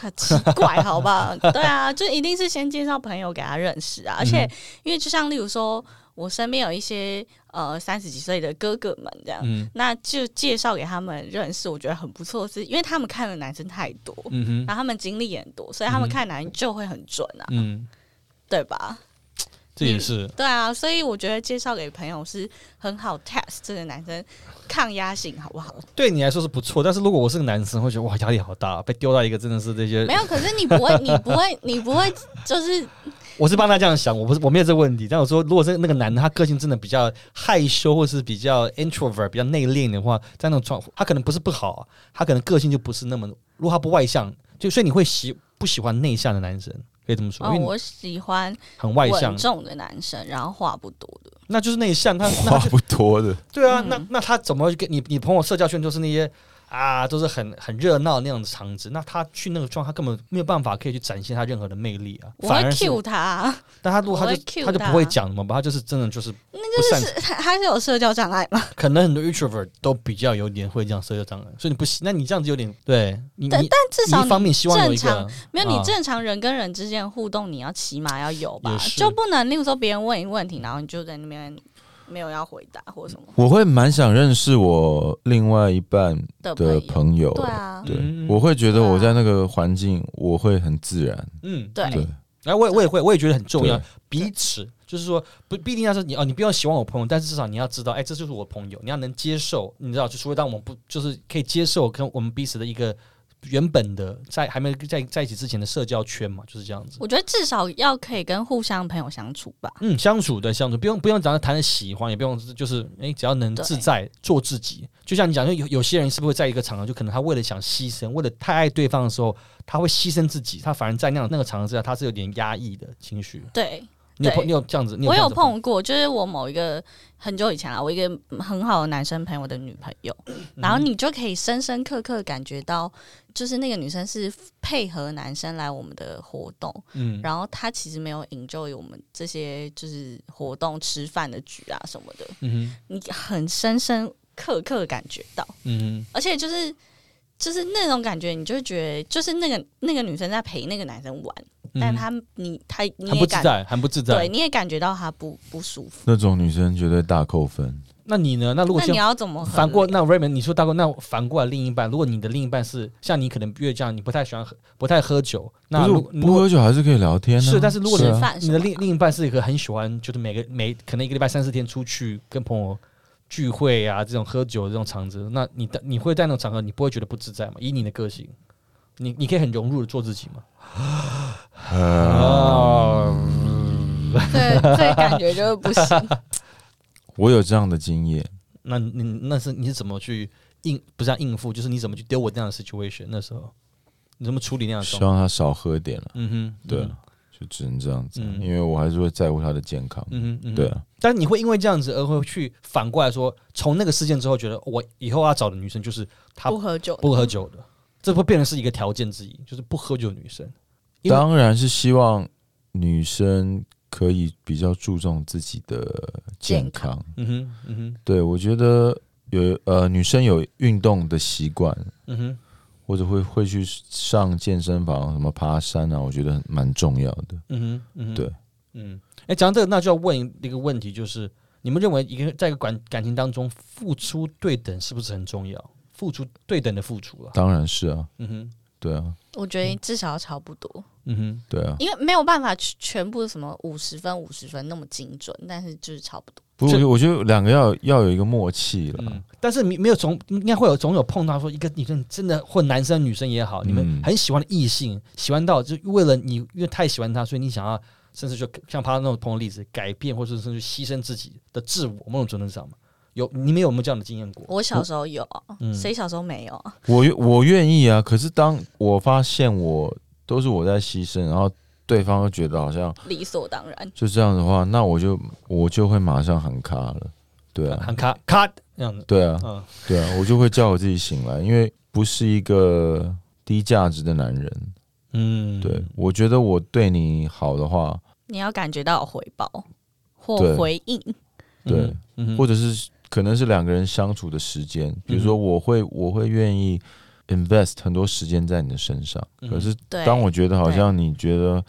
很奇怪，好吧？对啊，就一定是先介绍朋友给他认识啊。而且，嗯因为就像例如说，我身边有一些呃三十几岁的哥哥们这样，嗯那就介绍给他们认识，我觉得很不错，是因为他们看的男生太多，嗯哼然后他们经历也很多，所以他们嗯看男人就会很准啊，嗯，对吧？这也是对啊，所以我觉得介绍给朋友是很好 test 这个男生抗压性好不好？对你来说是不错，但是如果我是个男生，会觉得哇压力好大，被丢到一个真的是这些没。有，可是你不会，你不会，你不会，就是我是帮他这样想，我不是我没有这个问题。但我说，如果是那个男的，他个性真的比较害羞，或是比较 introvert、比较内敛的话，在那种状，他可能不是不好啊，他可能个性就不是那么。如果他不外向，就所以你会喜不喜欢内向的男生？可以这么说，哦，因为我喜欢很外向稳，重的男生，然后话不多的。那就是内向。他那他话不多的，对啊，嗯那那他怎么跟你你朋友社交圈就是那些啊，都是很很热闹那样的场子，那他去那个状，他根本没有办法可以去展现他任何的魅力啊。我会，cue 他，但他如果他就 cue 他就不会讲嘛，他就是真的就是那就是他他是有社交障碍嘛？可能很多 introvert 都比较有点会这样社交障碍，所以你不行，那你这样子有点对你但你但至少你一方面希望有一正常个没有你啊正常人跟人之间互动，你要起码要有吧就不能例如说别人问一个问题，然后你就在那边没有要回答或什么。我会蛮想认识我另外一半的的朋友。对啊，对嗯，我会觉得我在那个环境，我会很自然。嗯。对。对，然后我也我也会我也觉得很重要，彼此就是说不不一定要是你哦，你不要喜欢我朋友，但是至少你要知道，哎，这就是我朋友，你要能接受，你知道，就除非当我们不就是可以接受跟我们彼此的一个原本的在还没在在一起之前的社交圈嘛，就是这样子。我觉得至少要可以跟互相朋友相处吧。嗯，相处的相处，不用不用讲谈的喜欢，也不用就是哎，只要能自在做自己。就像你讲，就有有些人是不是会在一个场合，就可能他为了想牺牲，为了太爱对方的时候，他会牺牲自己，他反而在那样那个场合之下，他是有点压抑的情绪。对你有碰你有这样子？你我有碰过，就是我某一个很久以前啊，我一个很好的男生朋友的女朋友，嗯然后你就可以深深刻刻感觉到，就是那个女生是配合男生来我们的活动，嗯然后她其实没有 enjoy 我们这些就是活动、吃饭的局啊什么的，嗯你很深深刻刻感觉到，嗯哼而且就是。就是那种感觉，你就觉得，就是那个那个女生在陪那个男生玩，嗯但她你她你很也感不自在，很不自在对，你也感觉到她不不舒服。那种女生绝对大扣分。那你呢？那如果那像你要怎么反过那 Raymond，你说大哥，那反过来另一半，如果你的另一半是像你可能越这样，你不太喜欢喝，不太喝酒，那不是如如果不喝酒还是可以聊天呢。是，但是如果你吃的饭是吧你的另另一半是一个很喜欢，就是每个每可能一个礼拜三四天出去跟朋友聚会啊，这种喝酒的这种场子，那你的你会在那种场合，你不会觉得不自在吗？以你的个性，你你可以很融入的做自己吗？哦，这这感觉就是不行。我有这样的经验，那你那是你是怎么去应不是要应付，就是你怎么去丢我这样的 situation？那时候你怎么处理那样的希？望他少喝点了。嗯哼，对嗯就只能这样子，嗯因为我还是会在乎他的健康。嗯，嗯哼对。啊，但你会因为这样子而会去反过来说，从那个事件之后，觉得我以后要找的女生就是她不喝酒，不喝酒的，这会变成是一个条件之一，就是不喝酒的女生。当然是希望女生可以比较注重自己的健健康。嗯哼，嗯哼，对我觉得有呃女生有运动的习惯，嗯哼，或者会会去上健身房，什么爬山啊，我觉得蛮重要的。嗯哼，嗯哼，对，嗯，哎，讲到这个，那就要问一个问题，就是你们认为一个在一个感感情当中，付出对等是不是很重要？付出对等的付出了，当然是啊，嗯哼，对啊，我觉得至少要差不多，嗯哼，对啊。因为没有办法全全部什么五十分五十分那么精准，但是就是差不多。不是我觉得两个要要有一个默契了。嗯，但是你没有总应该会有总有碰到说一个女生真的或男生女生也好，你们嗯很喜欢的异性，喜欢到就为了你因为太喜欢他，所以你想要甚至就像他那种朋友例子，改变或者甚至牺牲自己的自我，某种程度上嘛，有你们有没有这样的经验过？我小时候有啊，嗯谁小时候没有啊？我我愿意啊，可是当我发现我都是我在牺牲，然后对方又觉得好像理所当然。就这样的话，那我就我就会马上喊卡了。对啊，喊卡卡这样子，对啊，嗯对啊，我就会叫我自己醒来，因为不是一个低价值的男人。嗯，对，我觉得我对你好的话，你要感觉到回报或回应，对或者是可能是两个人相处的时间，比如说嗯我会我会愿意 invest 很多时间在你的身上，嗯。可是，当我觉得好像你觉得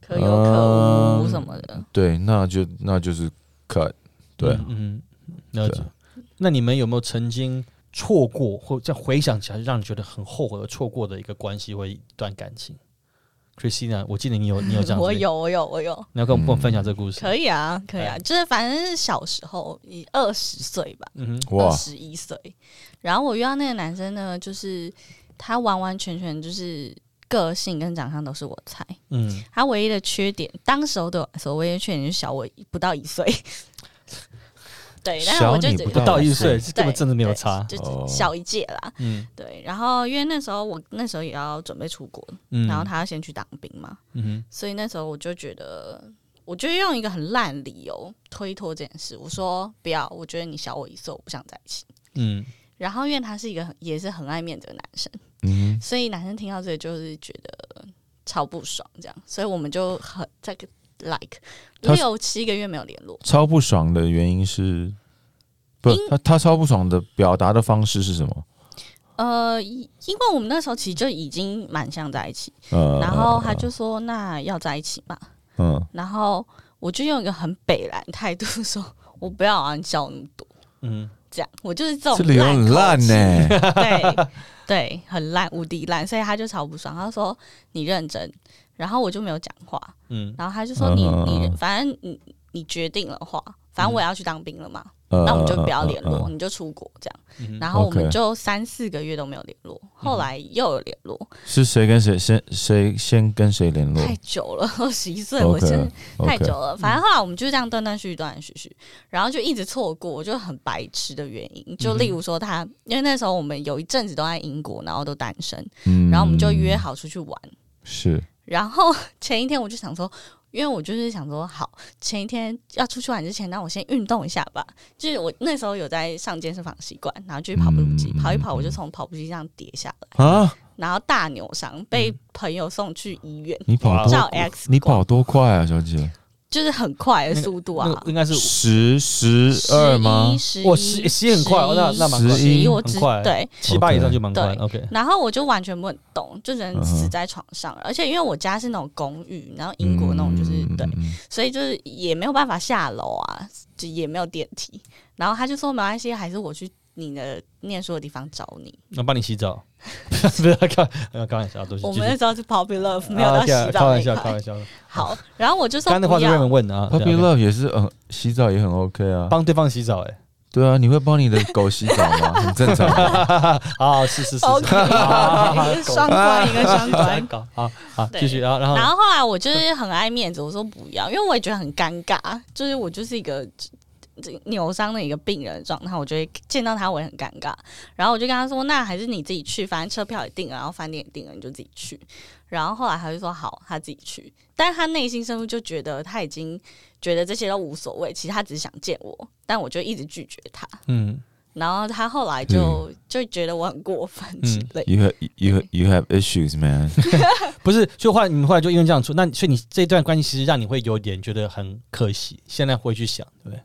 可有可无嗯什么的。对，那就那就是 cut，对。啊，嗯嗯，了解。对。啊。那你们有没有曾经错过，或再回想起来让你觉得很后悔而错过的一个关系或一段感情？Christina，我记得你有你有 这样子，我，有，我有，我有，你要跟我们嗯分享这个故事？可以啊，可以啊，哎就是反正是小时候，以二十岁吧，嗯哼，二，十一岁，然后我遇到那个男生呢，就是他完完全全就是个性跟长相都是我菜，嗯，他唯一的缺点，当时候对我来说唯一的缺点就是小我不到一岁。对，但是我就觉得不不到一岁，根本真的没有差。就小一届啦。嗯对，然后因为那时候我那时候也要准备出国，嗯，然后他要先去当兵嘛，嗯所以那时候我就觉得，我就用一个很烂理由推脱这件事。我说不要，我觉得你小我一岁，我不想在一起。嗯然后因为他是一个很也是很爱面子的男生，嗯所以男生听到这个就是觉得超不爽，这样，所以我们就很在个 like 他六七个月没有联络。超不爽的原因是，不因，他他超不爽的表达的方式是什么？呃，因因为我们那时候其实就已经蛮像在一起，呃，然后他就说那要在一起嘛，嗯然后我就用一个很北蓝态度说，我不要啊，你笑那么多，嗯这样，我就是这种这理由很烂呢、对对，很烂，无敌烂，所以他就超不爽，他说你认真，然后我就没有讲话，嗯。然后他就说你嗯。你反正你你决定了话，反正我也要去当兵了嘛，呃那我们就不要联络，你就出国这样，嗯然后我们就三四个月都没有联络，后来又有联络，是谁跟谁先谁先跟谁联络？太久了，二十一岁，我真的太久了。反正后来我们就这样断断续续，断断续续，然后就一直错过，我就很白痴的原因，就例如说他，因为那时候我们有一阵子都在英国，然后都单身，嗯。然后我们就约好出去玩，是。然后前一天我就想说。因为我就是想说，好，前一天要出去玩之前，那我先运动一下吧。就是我那时候有在上健身房习惯，然后就去跑步机，嗯跑一跑，我就从跑步机上跌下来，啊，然后大扭伤，被朋友送去医院，你跑照多 X 你跑多快啊，小姐？就是很快的速度啊。那，个应该是十十二吗？十哇十十一很快哦那那蛮快。十一，我快。对。七八以上就蛮快。OK，然后我就完全不能动，就只能死在床上，而且因为我家是那种公寓，然后英国那种就是、对，嗯所以就是也没有办法下楼啊，就也没有电梯。然后他就说没关系，还是我去你的念书的地方找你。那帮你洗澡，不是开呃开玩笑，都是我们那时候是 Poppy Love，没有到洗澡开玩笑，开。玩笑。好，然后我就说刚刚那话是不要 Raymond 问啊啊 Love 也是嗯，洗澡也很 OK 啊。帮对方洗澡，哎，对啊，你会帮你的狗洗澡吗？很正常啊。好，是是是 OK，双关，一个双关。搞好好对继续，然后然后然后后来我就是很爱面子，我说不要，因为我也觉得很尴尬，就是我就是一个这扭伤的一个病人状态，我就会见到他我也很尴尬。然后我就跟他说：“那还是你自己去，反正车票也订了，然后饭店也订了，你就自己去。”然后后来他就说：“好，他自己去。”但是他内心深处就觉得他已经觉得这些都无所谓，其实他只是想见我，但我就一直拒绝他。嗯，然后他后来就、就觉得我很过分之类的。You have you have, you have issues, man 不是，就后来你们后来就因为这样出，那所以你这段关系其实让你会有点觉得很可惜。现在回去想，对不对？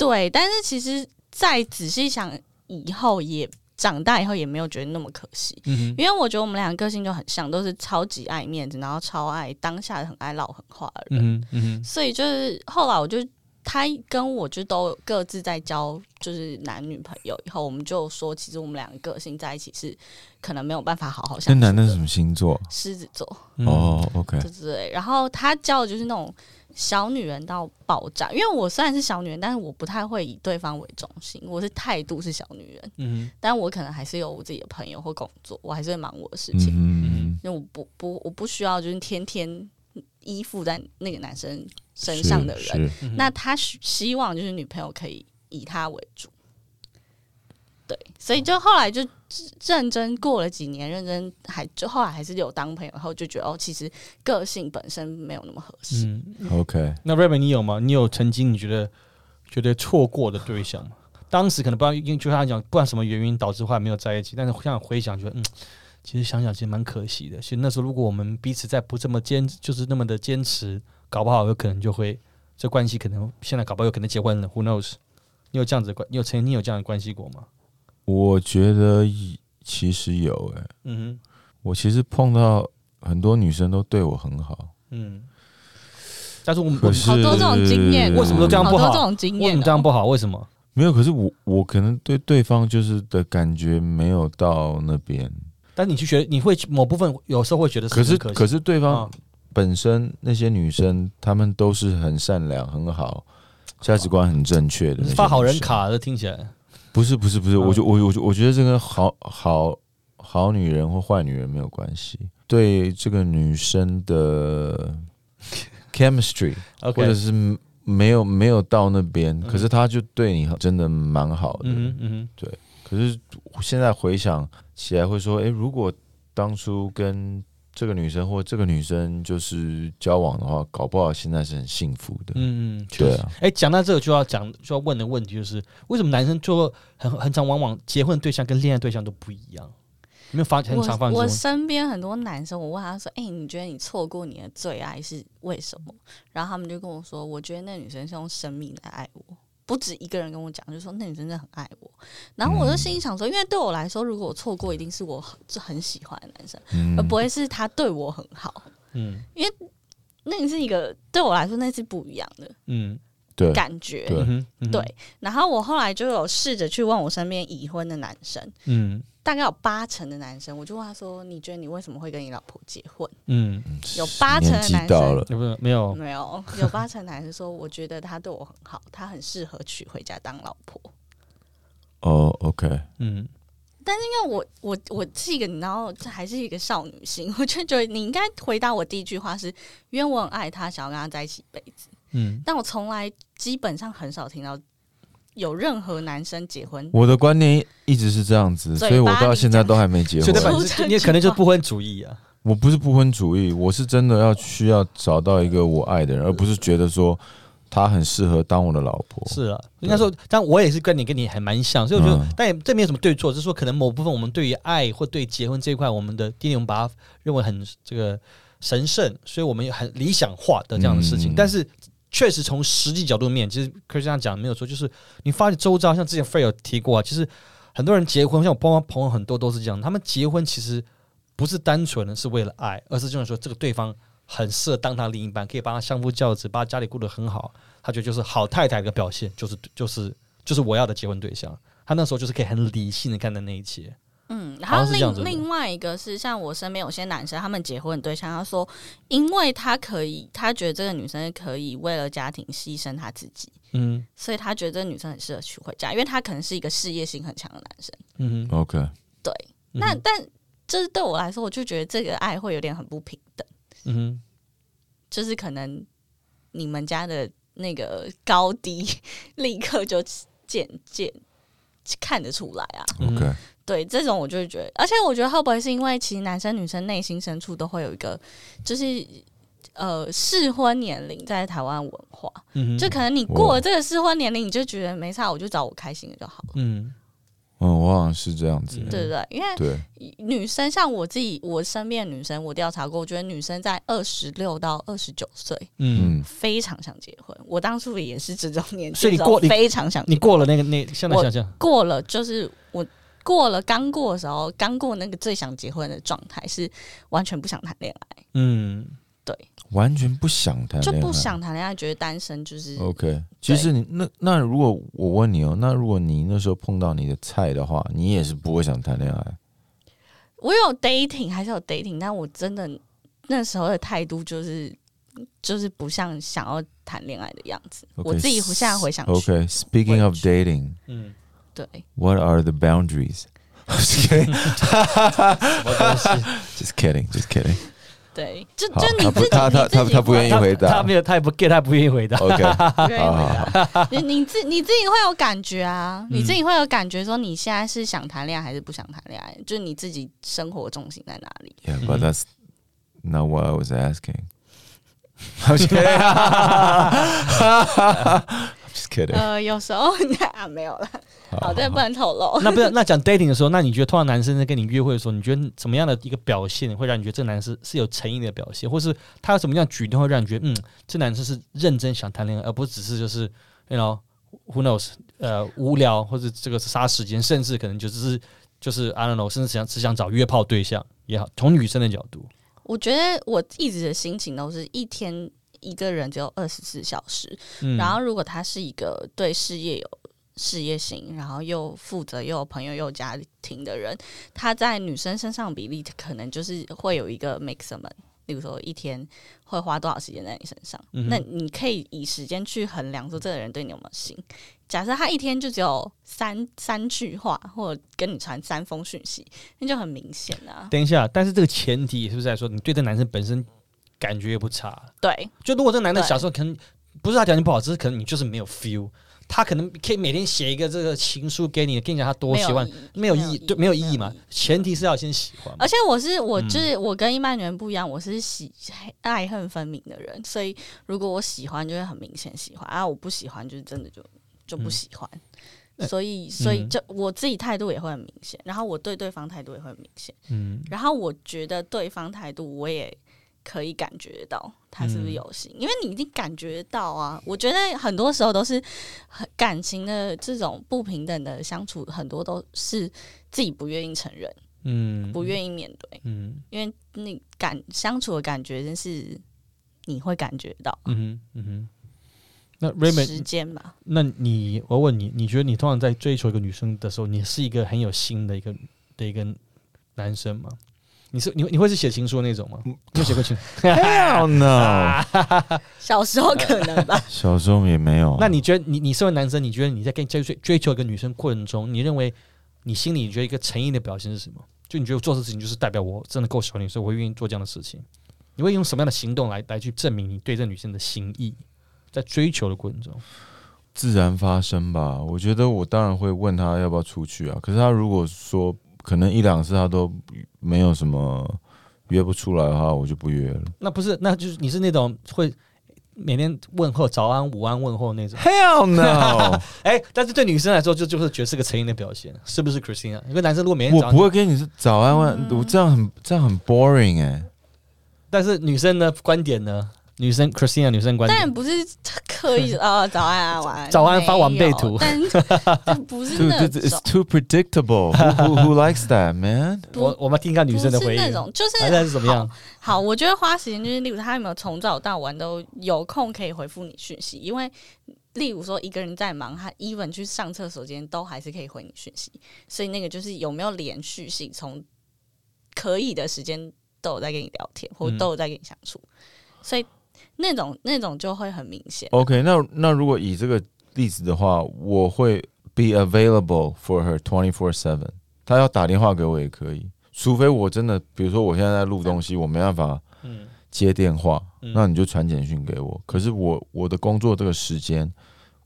对，但是其实再仔细想，以后也长大以后也没有觉得那么可惜。嗯因为我觉得我们两个个性就很像，都是超级爱面子，然后超爱当下很爱唠狠话的人。嗯嗯所以就是后来我就他跟我就都各自在交就是男女朋友以后，我们就说其实我们两个个性在一起是可能没有办法好好相处那。男的是什么星座？狮子座，嗯，哦，OK，对对对。然后他交的就是那种小女人到爆炸，因为我虽然是小女人，但是我不太会以对方为中心，我是态度是小女人，嗯但我可能还是有我自己的朋友或工作，我还是会忙我的事情。嗯，因为我不不我不需要就是天天依附在那个男生身上的人。那他希希望就是女朋友可以以他为主，对，所以就后来就认真过了几年，认真还就后来还是有当朋友，然后就觉得哦，其实个性本身没有那么合适。嗯。OK，那 Raven 你有吗？你有曾经你觉得觉得错过的对象吗？当时可能不知道，因为就像他讲，不管什么原因导致后来没有在一起，但是现在回想，觉得嗯，其实想想其实蛮可惜的。其实那时候如果我们彼此再不这么坚，就是那么的坚持，搞不好有可能就会这关系可能现在搞不好有可能结婚了，Who knows？你有这样子的关，你有曾经有这样的关系过吗？我觉得其实有诶、嗯我其实碰到很多女生都对我很好，嗯。但是我们好多这种经验为什么都这样不好？这种经为什么这样不好？为什么？没有，可是我我可能对对方就是的感觉没有到那边，但你去觉得你会某部分有时候会觉得可是很可是对方啊。本身那些女生，她们都是很善良、很好，价值观很正确的。发好人卡的听起来，不是不是不是，嗯。我就我我我觉得这跟好好好女人或坏女人没有关系，对这个女生的 chemistry，或者是没有没有到那边，可是她就对你真的蛮好的。嗯嗯对，可是现在回想起来，会说，诶，如果当初跟这个女生或这个女生就是交往的话，搞不好现在是很幸福的。嗯嗯，确实。对啊，哎，讲到这个就要讲就要问的问题就是，为什么男生最后很很常往往结婚对象跟恋爱对象都不一样？有没有发很常发我我？身边很多男生，我问他说：“哎、你觉得你错过你的最爱是为什么？”然后他们就跟我说：“我觉得那女生是用生命来爱我。”不止一个人跟我讲，就说那你真的很爱我。然后我就心里想说，因为对我来说，如果我错过，一定是我很很喜欢的男生，嗯。而不会是他对我很好。嗯。因为那个是一个对我来说，那是不一样的嗯，对。感觉。对，然后我后来就有试着去问我身边已婚的男生，嗯大概有八成的男生，我就问他说：“你觉得你为什么会跟你老婆结婚嗯，有八成的男生没有没？”有？没有，有八成男生说：“我觉得他对我很好，他很适合娶回家当老婆。哦，OK，嗯但是因为我我我是一个，你知道，这还是一个少女心，我就觉得你应该回答我第一句话是：因为我很爱他，想要跟他在一起一辈子。嗯，但我从来基本上很少听到有任何男生结婚我的观念一直是这样子，所以我到现在都还没结婚所以代。表你 可能就是不婚主义啊。我不是不婚主义，我是真的要需要找到一个我爱的人，而不是觉得说他很适合当我的老婆。是啊，应该说，但我也是跟你跟你还蛮像，所以我觉得嗯，但也这没有什么对错，就是说可能某部分我们对于爱或对结婚这一块，我们的第一，我们把它认为很这个神圣，所以我们也很理想化的这样的事情。嗯但是确实从实际角度面，其实可以这样讲没有错，就是你发现周遭像之前 Frey 有提过啊，其实很多人结婚，像我包括朋友很多都是这样，他们结婚其实不是单纯的是为了爱，而是就是说这个对方很适合当他另一半，可以帮他相夫教子，把他家里顾得很好。他觉得就是好太太的表现，就是就是就是我要的结婚对象。他那时候就是可以很理性的看待那一切。嗯，然后另另外一个是像我身边有些男生，他们结婚的对象，他说，因为他可以，他觉得这个女生可以为了家庭牺牲他自己，嗯。所以他觉得这个女生很适合娶回家，因为他可能是一个事业心很强的男生。嗯哼，OK，对，嗯那但这对我来说，我就觉得这个爱会有点很不平等，嗯，就是可能你们家的那个高低 立刻就渐渐看得出来啊。嗯 OK，对，这种我就会觉得，而且我觉得会不会是因为其实男生女生内心深处都会有一个，就是呃适婚年龄在台湾文化，嗯就可能你过了这个适婚年龄，你就觉得没差，我就找我开心的就好了，嗯嗯，我好像是这样子。对对不对？因为对，女生像我自己，我身边的女生，我调查过，我觉得女生在二十六到二十九岁嗯，嗯，非常想结婚。我当初也是这种年纪，所以你过非常想结婚你过了那个那，现在我想想，过了，就是我过了刚过的时候，刚过那个最想结婚的状态，是完全不想谈恋爱，嗯对完全不想谈，就不想谈恋爱，觉得单身就是。OK，其实你那那如果我问你哦，那如果你那时候碰到你的菜的话，你也是不会想谈恋爱。我有 dating 还是有 dating，但我真的那时候的态度就是就是不像想要谈恋爱的样子。OK，我自己现在回想去 OK，Speaking of dating, 嗯，对， what are the boundaries? Just kidding, 什么东西？ just kidding, just kidding. 对，就好就你自己，他不他他你自己他他不愿意他回答他没有，他也不 get，他也不愿意回答。 OK，不愿意好回好答。你你自你自己会有感觉啊，嗯你自己会有感觉说你现在是想谈恋爱还是不想谈恋爱，就是你自己生活重心在哪里。 Yeah, 嗯 but that's not what I was asking. I'm just kidding. I'm just kidding. 呃，有时候 啊没有了，好，这不能透露。那不是那讲 dating 的时候，那你觉得通常男生在跟你约会的时候，你觉得怎么样的一个表现会让你觉得这个男生是有诚意的表现，或是他有什么样举动会让你觉得，嗯，这男生是认真想谈恋爱，而不是只是就是，you know who knows，呃，无聊或者这个是杀时间，甚至可能就只是就是 I don't know，甚至想只想找约炮对象也好，从女生的角度，我觉得我一直的心情都是一天一个人只有二十四小时，嗯，然后如果他是一个对事业有事业心，然后又负责又有朋友又有家庭的人，他在女生身上比例可能就是会有一个 maximum。例如说，一天会花多少时间在你身上？嗯那你可以以时间去衡量说这个人对你有没有心。假设他一天就只有三三句话，或者跟你传三封讯息，那就很明显啊。等一下，但是这个前提是不是在说你对这男生本身感觉也不差？对，就如果这个男的小时候可能不是他条件不好，只是可能你就是没有 feel，他可能可以每天写一个这个情书给你，跟你讲他多喜欢，没有意义，对，没有意义嘛。前提是要先喜欢。而且我是我嗯就是我跟一般女人不一样，我是喜爱恨分明的人，所以如果我喜欢就会很明显喜欢，啊，我不喜欢就是真的就就不喜欢。那所以，所以嗯就我自己态度也会很明显，然后我对对方态度也会很明显，嗯然后我觉得对方态度我也可以感觉到他是不是有心，因为你已经感觉到啊。我觉得很多时候都是很感情的这种不平等的相处，很多都是自己不愿意承认，嗯不愿意面对。嗯因为你感相处的感觉真是你会感觉到嗯哼嗯哼。那时 Raymond，间吧。那你我问你，你觉得你通常在追求一个女生的时候，你是一个很有心的一个的一个男生吗？你是你会你会是写情书的那种吗？你有写过情？Hell no！小时候可能吧，小时候也没有。那你觉得你你身为男生，你觉得你在跟追追追求一个女生过程中，你认为你心里觉得一个诚意的表现是什么？就你觉得我做这事情就是代表我真的够喜欢你，所以我会愿意做这样的事情。你会用什么样的行动来来去证明你对这女生的心意？在追求的过程中，自然发生吧。我觉得我当然会问他要不要出去啊。可是他如果说可能一两次他都没有什么约不出来的话，我就不约了。那不是，那就是你是那种会每天问候早安、午安问候那种。Hell no！哎、但是对女生来说，就就是觉得是个成瘾的表现，是不是，Christina？因为男生如果每天早我上，不会跟你说早安晚，嗯我这样很这样很 boring 哎、但是女生的观点呢？女生 Christina 女生观点，但不是刻意哦，早安啊，晚安，早安发完备图。但 但不是那 this is，too predictable. Who, who, likes that, man? 我我们听一下女生的回应，是那种，就是还是是怎么样？好，我觉得花时间就是，例如他有没有从早到晚都有空可以回复你讯息，因为例如说一个人在忙，他 even 去上厕所间都还是可以回你讯息，所以那个就是有没有连续性，从可以的时间都有在跟你聊天，或都有在跟你相处，所以那种那种就会很明显。OK，那那如果以这个例子的话，我会 be available for her twenty four seven。她要打电话给我也可以，除非我真的，比如说我现在在录东西，我没办法嗯接电话，嗯那你就传简讯给我。可是我我的工作这个时间，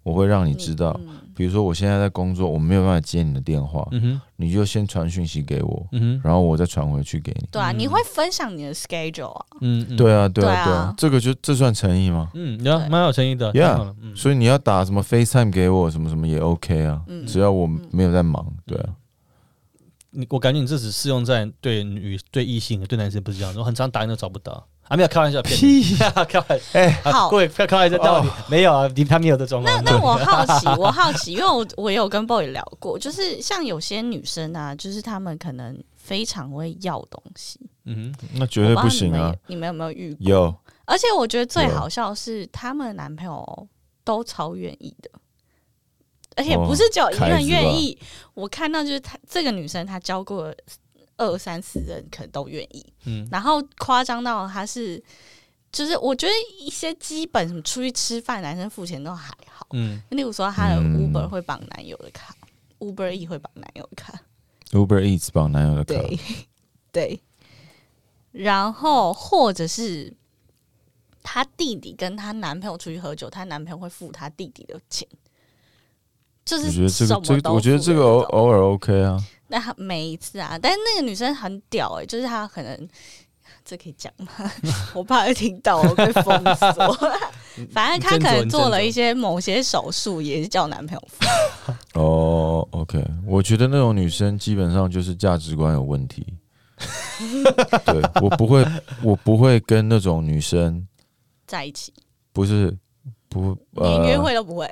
我会让你知道，嗯比如说我现在在工作，我没有办法接你的电话，嗯，你就先传讯息给我，嗯，然后我再传回去给你。对啊，嗯你会分享你的 schedule 啊？嗯嗯，对啊，对啊，对啊这个就这算诚意吗？嗯，然后对蛮有诚意的嗯，所以你要打什么 FaceTime 给我，什么什么也 OK 啊，嗯只要我没有在忙，对啊。你我感觉你这只适用在对女对异性，对男生不是这样，我很常打你都找不到。啊，没有开玩笑，骗你 开玩笑。哎，啊好各位不要开玩笑，到底没有啊？你他没有这状况。那我好奇，我好奇，因为我我有跟 boy 聊过，就是像有些女生啊，就是她们可能非常会要东西，嗯，那绝对不行啊！你们有没有遇过？有，而且我觉得最好笑是，她们的男朋友都超愿意的，而且哦不是只有一个人愿意。我看到就是她这个女生，她交过二三四人，可能都愿意。嗯。然后夸张到他是，就是我觉得一些基本什么出去吃饭，男生付钱都还好。嗯。例如说，他的嗯。Uber 会绑男友的卡、u b e E 会绑男友的卡，Uber Eats 绑男友的卡，对 对，然后或者是她弟弟跟她男朋友出去喝酒，她男朋友会付她弟弟的钱，就是我觉得这个这个，我觉得这个偶偶尔 OK 啊。那她每一次啊，但是那个女生很屌哎、就是她可能这可以讲吗？我怕会听到我被封锁。反正她可能做了一些某些手术，也是叫男朋友付。哦，OK，我觉得那种女生基本上就是价值观有问题。对我不会，我不会跟那种女生，在一起，不是不连约呃会都不会。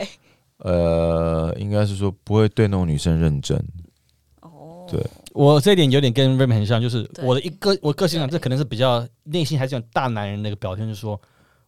呃，应该是说不会对那种女生认真。哦，对我这一点有点跟 Raymond 很像，就是我的一个我个性上，这可能是比较内心还是有大男人的一个表现，就是说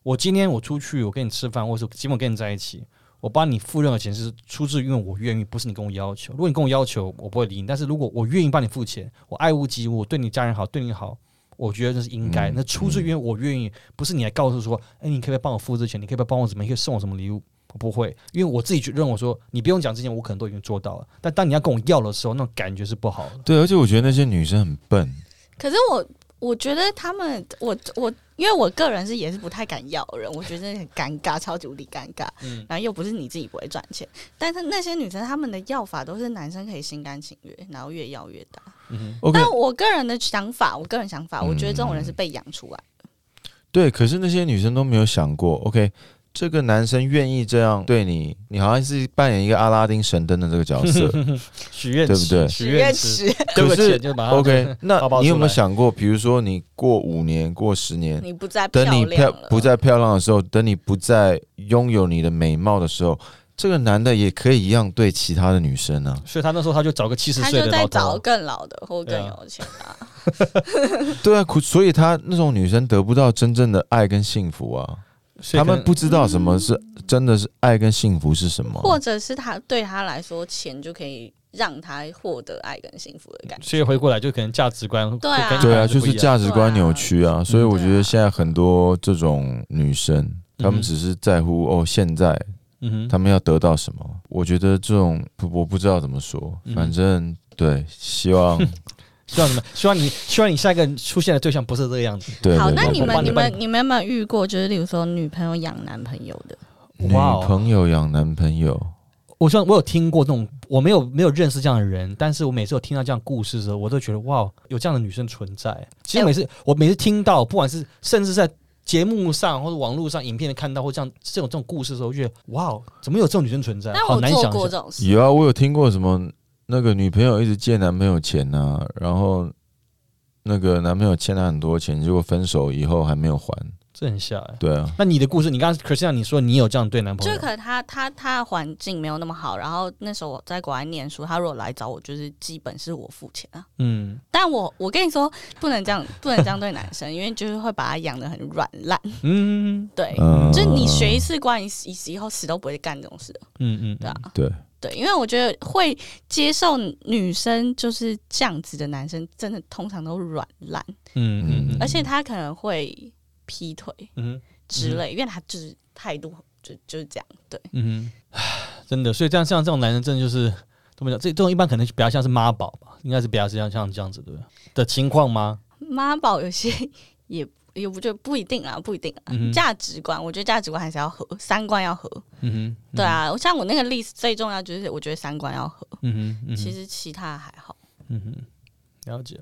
我今天我出去，我跟你吃饭，或者今晚跟你在一起，我帮你付任何钱是出自于因为我愿意，不是你跟我要求。如果你跟我要求，我不会理你。但是如果我愿意帮你付钱，我爱屋及乌，我对你家人好，对你好，我觉得这是应该。嗯那出自于因为我愿意，不是你来告诉说，哎、你可不可以帮我付这钱？你可不可以帮我怎么？你可以送我什么礼物？我不会，因为我自己觉认为说，你不用讲之前，我可能都已经做到了。但当你要跟我要的时候，那种感觉是不好的。对，而且我觉得那些女生很笨。可是我我觉得他们，我我因为我个人是也是不太敢要人，我觉得很尴尬，超级无敌尴尬。嗯然后又不是你自己不会赚钱，但是那些女生她们的要法都是男生可以心甘情愿，然后越要越大。嗯但我个人的想法，我个人想法，我觉得这种人是被养出来的。对，可是那些女生都没有想过，OK，这个男生愿意这样对你，你好像是扮演一个阿拉丁神灯的这个角色。许愿对不对？许愿池，池，丢个可是钱就把它 OK，那你有没有想过，比如说你过五年、过十年，你不再漂等你漂亮，不再漂亮的时候，等你不再拥有你的美貌的时候，这个男的也可以一样对其他的女生啊。所以他那时候他就找个七十他就在岁的老头，找更老的或更有钱的啊、对啊，可所以他那种女生得不到真正的爱跟幸福啊，他们不知道什么是真的是爱跟幸福是什么。或者是他对他来说，钱就可以让他获得爱跟幸福的感觉。所以回过来就可能价值观对啊。对啊，就是价值观扭曲啊，所以我觉得现在很多这种女生，她们嗯只是在乎哦，现在嗯哼，她们要得到什么。我觉得这种我不知道怎么说，嗯。反正对，希望希望你们，希望你，希望你下一个出现的对象不是这个样子。好，对好那你们、你们、你们有没有遇过，就是例如说女朋友养男朋友的？女朋友养男朋友，我希望我有听过这种，我没有没有认识这样的人，但是我每次有听到这样故事的时候，我都觉得哇，有这样的女生存在。其实每次、我每次听到，不管是甚至在节目上或者网络上影片看到或这样这种这种故事的时候，我觉得哇，怎么有这种女生存在？但好难想象。这种事，有啊，我有听过什么那个女朋友一直借男朋友钱呐、然后那个男朋友欠她很多钱，结果分手以后还没有还。这很吓、欸。对啊，那你的故事，你刚刚 Christian 你说你有这样对男朋友就可，能他他他的环境没有那么好，然后那时候我在国外念书，他如果来找我，就是基本是我付钱啊。嗯但我我跟你说，不能这样，不能这样对男生，因为就是会把他养的很软烂。嗯对，嗯，就是你学一次惯，你以以后死都不会干这种事的。嗯嗯，对啊，对，对，因为我觉得会接受女生就是这样子的男生，真的通常都软烂，嗯嗯嗯，而且他可能会劈腿嗯之类，因为他就是态度就就是这样。对，嗯哼，真的，所以这样像这种男人，真的就是怎么讲？这这种一般可能比较像是妈宝吧，应该是比较像像这样子的的情况吗？妈宝有些 也也不就不一定啊，不一定啊。价、值观，我觉得价值观还是要合，三观要合。嗯哼，对啊，像我那个 list 最重要就是我觉得三观要合，嗯哼，嗯哼，其实其他还好。嗯哼，了解。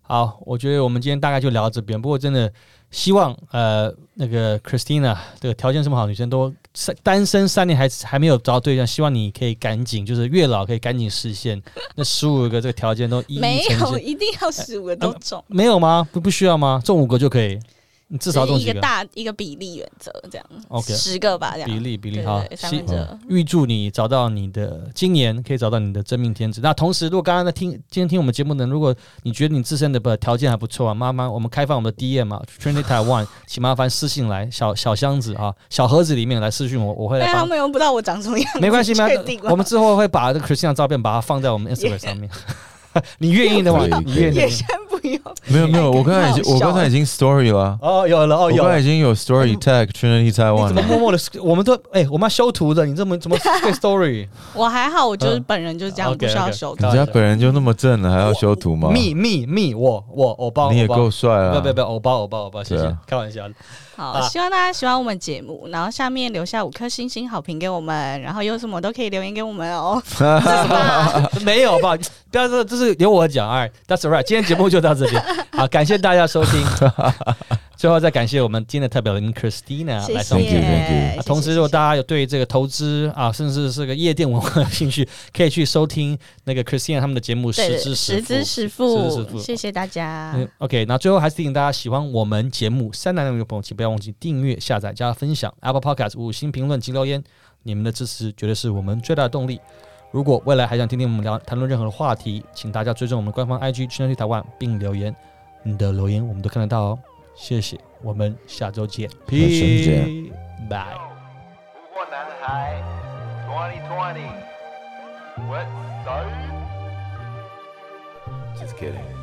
好，我觉得我们今天大概就聊到这边。不过真的希望呃那个 Christina 这个条件这么好的女生都三单身三年还还没有找到对象，希望你可以赶紧就是月老可以赶紧实现 那十五个这个条件都一一没有，一定要十五个都中，没有吗？不不需要吗？中五个就可以，你至少中几就是一个大一个比例原则这样 OK 十个吧，这样比例比例好三希分之二。预祝你找到你的今年可以找到你的真命天子。那同时，如果刚刚在听今天听我们节目的，如果你觉得你自身的条件还不错啊，妈妈我们开放我们的 DM 啊，Trinity Taiwan，请麻烦私信来小小箱子啊，小盒子里面来私信我，我会来但他。们用不知道我长什么样子，没关系，没我们之后会把这个 Christian 的照片把它放在我们 Instagram 上面。你愿意的话，你愿意用。没有没有，我刚才已经我刚才已经 story 了，哦，有了哦，有了。刚才已经有 story tag Trinity Taiwan 怎么。默默的？我们都哎，我们要修图的，你这么怎么对 story？我还好，我就是嗯本人就是这样，不需要修图。人家本人就那么正了，还要修图吗？me me me，我我欧巴，你也够帅啊！不不不，欧巴欧巴欧巴，谢谢开玩笑。好，啊希望大家喜欢我们节目，然后下面留下五颗星星好评给我们，然后有什么都可以留言给我们哦。没有吧？不要说这是由我讲，哎，That's right。今天节目就到这里，好，感谢大家收听。最后再感谢我们今天的特别来宾 Christina 谢谢。来上 Thank you, thank you. 谢谢啊同时，如果大家有对这个投资啊，甚至是个夜店文化有兴趣，可以去收听那个 Christina 他们的节目《对十之十之十富谢谢大家。嗯，OK，那最后还是提醒大家，喜欢我们节目《三男两女》的朋友，请不要忘记订阅、下载、加分享。Apple Podcast 五星评论及留言，你们的支持绝对是我们最大的动力。如果未来还想听听我们聊谈论任何的话题，请大家追踪我们的官方 IG 去 h 台湾，并留言，你的留言我们都看得到哦。谢谢，我们下周见周见，Peace，拜。湖泊男孩2020 What so? Just kidding.